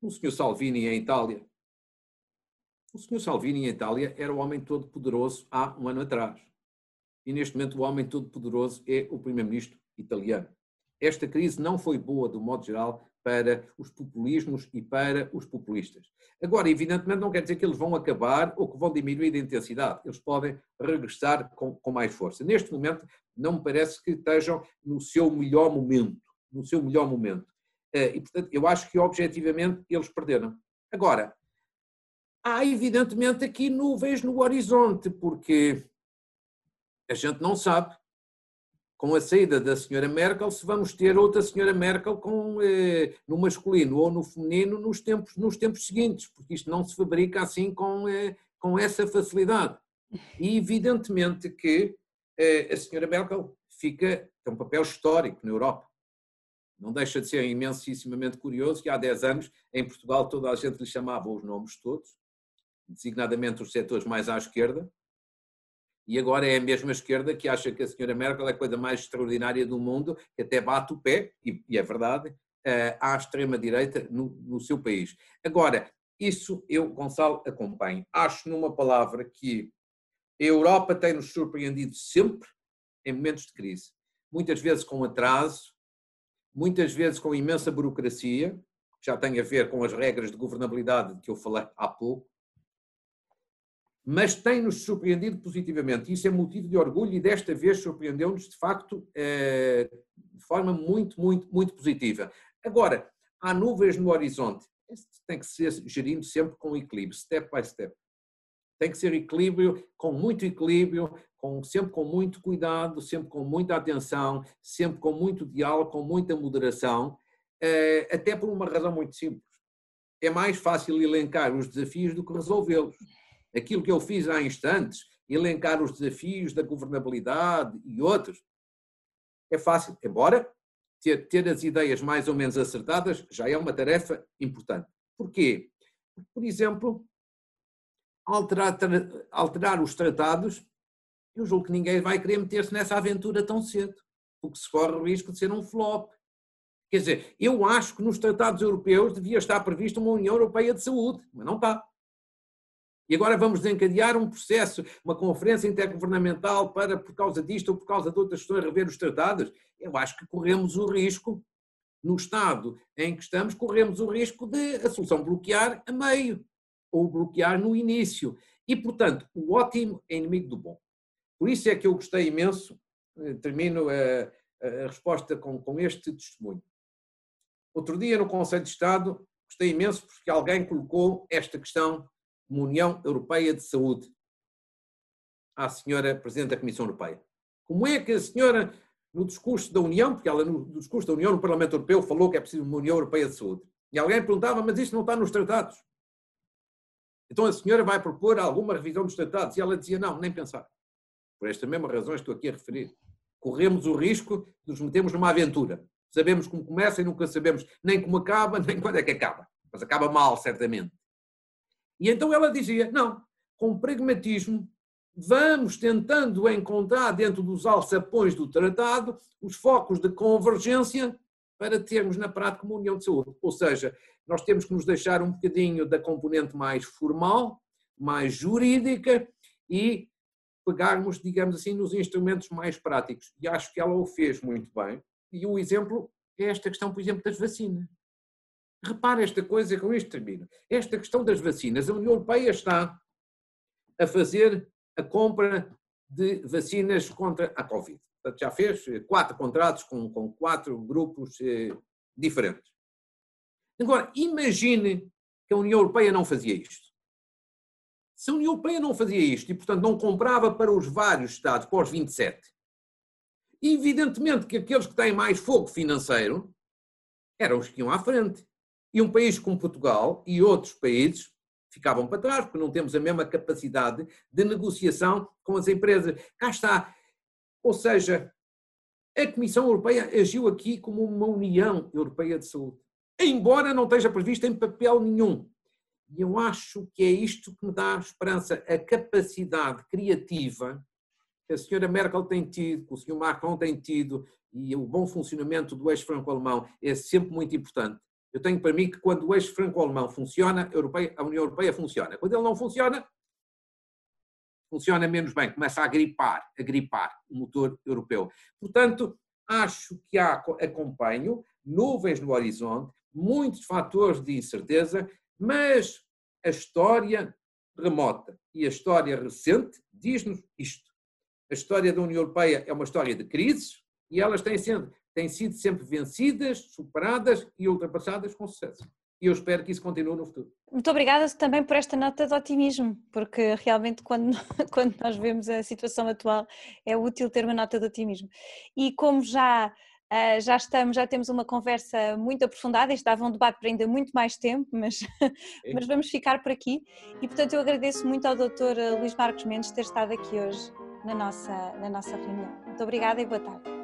o Sr. Salvini em Itália. O Sr. Salvini em Itália era o homem todo poderoso há um ano atrás. E neste momento o homem todo poderoso é o primeiro-ministro italiano. Esta crise não foi boa, do modo geral, para os populismos e para os populistas. Agora, evidentemente, não quer dizer que eles vão acabar ou que vão diminuir a intensidade. Eles podem regressar com, com mais força. Neste momento, não me parece que estejam no seu melhor momento. No seu melhor momento. Eh, e, portanto, eu acho que objetivamente eles perderam. Agora, há evidentemente aqui nuvens no horizonte, porque a gente não sabe, com a saída da senhora Merkel, se vamos ter outra senhora Merkel com, eh, no masculino ou no feminino nos tempos, nos tempos seguintes, porque isto não se fabrica assim com, eh, com essa facilidade. E evidentemente que a senhora Merkel fica, tem um papel histórico na Europa. Não deixa de ser imensissimamente curioso que há 10 anos, em Portugal, toda a gente lhe chamava os nomes todos, designadamente os setores mais à esquerda, e agora é a mesma esquerda que acha que a senhora Merkel é a coisa mais extraordinária do mundo, que até bate o pé, e, é verdade, eh, à extrema-direita no, no seu país. Agora, isso eu, Gonçalo, acompanho. Acho numa palavra que a Europa tem nos surpreendido sempre em momentos de crise. Muitas vezes com atraso, muitas vezes com imensa burocracia, já tem a ver com as regras de governabilidade que eu falei há pouco, mas tem-nos surpreendido positivamente. Isso é motivo de orgulho e desta vez surpreendeu-nos, de facto, eh, de forma muito, muito, muito positiva. Agora, há nuvens no horizonte. Isso tem que ser gerido sempre com equilíbrio, step by step. Tem que ser equilíbrio, com muito equilíbrio, com, sempre com muito cuidado, sempre com muita atenção, sempre com muito diálogo, com muita moderação, eh, até por uma razão muito simples. É mais fácil elencar os desafios do que resolvê-los. Aquilo que eu fiz há instantes, elencar os desafios da governabilidade e outros, é fácil, embora ter, ter as ideias mais ou menos acertadas já é uma tarefa importante. Porquê? Por exemplo, alterar, alterar os tratados, eu julgo que ninguém vai querer meter-se nessa aventura tão cedo, porque se corre o risco de ser um flop. Quer dizer, eu acho que nos tratados europeus devia estar prevista uma União Europeia de Saúde, mas não está. E agora vamos desencadear um processo, uma conferência intergovernamental para, por causa disto ou por causa de outras questões, rever os tratados. Eu acho que corremos o risco, no estado em que estamos, corremos o risco de a solução bloquear a meio ou bloquear no início. E, portanto, o ótimo é inimigo do bom. Por isso é que eu gostei imenso, eh, termino a, a resposta com, com este testemunho. Outro dia, no Conselho de Estado, gostei imenso porque alguém colocou esta questão como União Europeia de Saúde à senhora Presidente da Comissão Europeia. Como é que a senhora, no discurso da União, porque ela no discurso da União no Parlamento Europeu falou que é preciso uma União Europeia de Saúde, e alguém perguntava, mas isso não está nos tratados. Então a senhora vai propor alguma revisão dos tratados? E ela dizia, não, nem pensar. Por esta mesma razão estou aqui a referir. Corremos o risco de nos metermos numa aventura. Sabemos como começa e nunca sabemos nem como acaba, nem quando é que acaba. Mas acaba mal, certamente. E então ela dizia, não, com pragmatismo, vamos tentando encontrar dentro dos alçapões do tratado os focos de convergência para termos na prática uma união de saúde. Ou seja, nós temos que nos deixar um bocadinho da componente mais formal, mais jurídica e pegarmos, digamos assim, nos instrumentos mais práticos. E acho que ela o fez muito bem. E o exemplo é esta questão, por exemplo, das vacinas. Repare esta coisa, com isto termino. Esta questão das vacinas. A União Europeia está a fazer a compra de vacinas contra a Covid. Portanto, já fez quatro contratos com, com quatro grupos eh, diferentes. Agora, imagine que a União Europeia não fazia isto. Se a União Europeia não fazia isto e, portanto, não comprava para os vários Estados, para os 27, evidentemente que aqueles que têm mais fogo financeiro eram os que iam à frente. E um país como Portugal e outros países ficavam para trás, porque não temos a mesma capacidade de negociação com as empresas. Cá está. Ou seja, a Comissão Europeia agiu aqui como uma União Europeia de Saúde embora não esteja previsto em papel nenhum. E eu acho que é isto que me dá esperança, a capacidade criativa que a senhora Merkel tem tido, que o senhor Macron tem tido, e o bom funcionamento do eixo franco-alemão é sempre muito importante. Eu tenho para mim que quando o eixo franco-alemão funciona, a União Europeia funciona. Quando ele não funciona, funciona menos bem, começa a gripar, a gripar o motor europeu. Portanto, acho que há, acompanho, nuvens no horizonte, muitos fatores de incerteza, mas a história remota e a história recente diz-nos isto. A história da União Europeia é uma história de crises e elas têm, sendo, têm sido sempre vencidas, superadas e ultrapassadas com sucesso. E eu espero que isso continue no futuro. Muito obrigada também por esta nota de otimismo, porque realmente quando, quando nós vemos a situação atual é útil ter uma nota de otimismo. E como já Uh, já estamos, já temos uma conversa muito aprofundada, isto dava um debate para ainda muito mais tempo, mas, mas vamos ficar por aqui. E portanto eu agradeço muito ao Dr. Luís Marcos Mendes ter estado aqui hoje na nossa, na nossa reunião. Muito obrigada e boa tarde.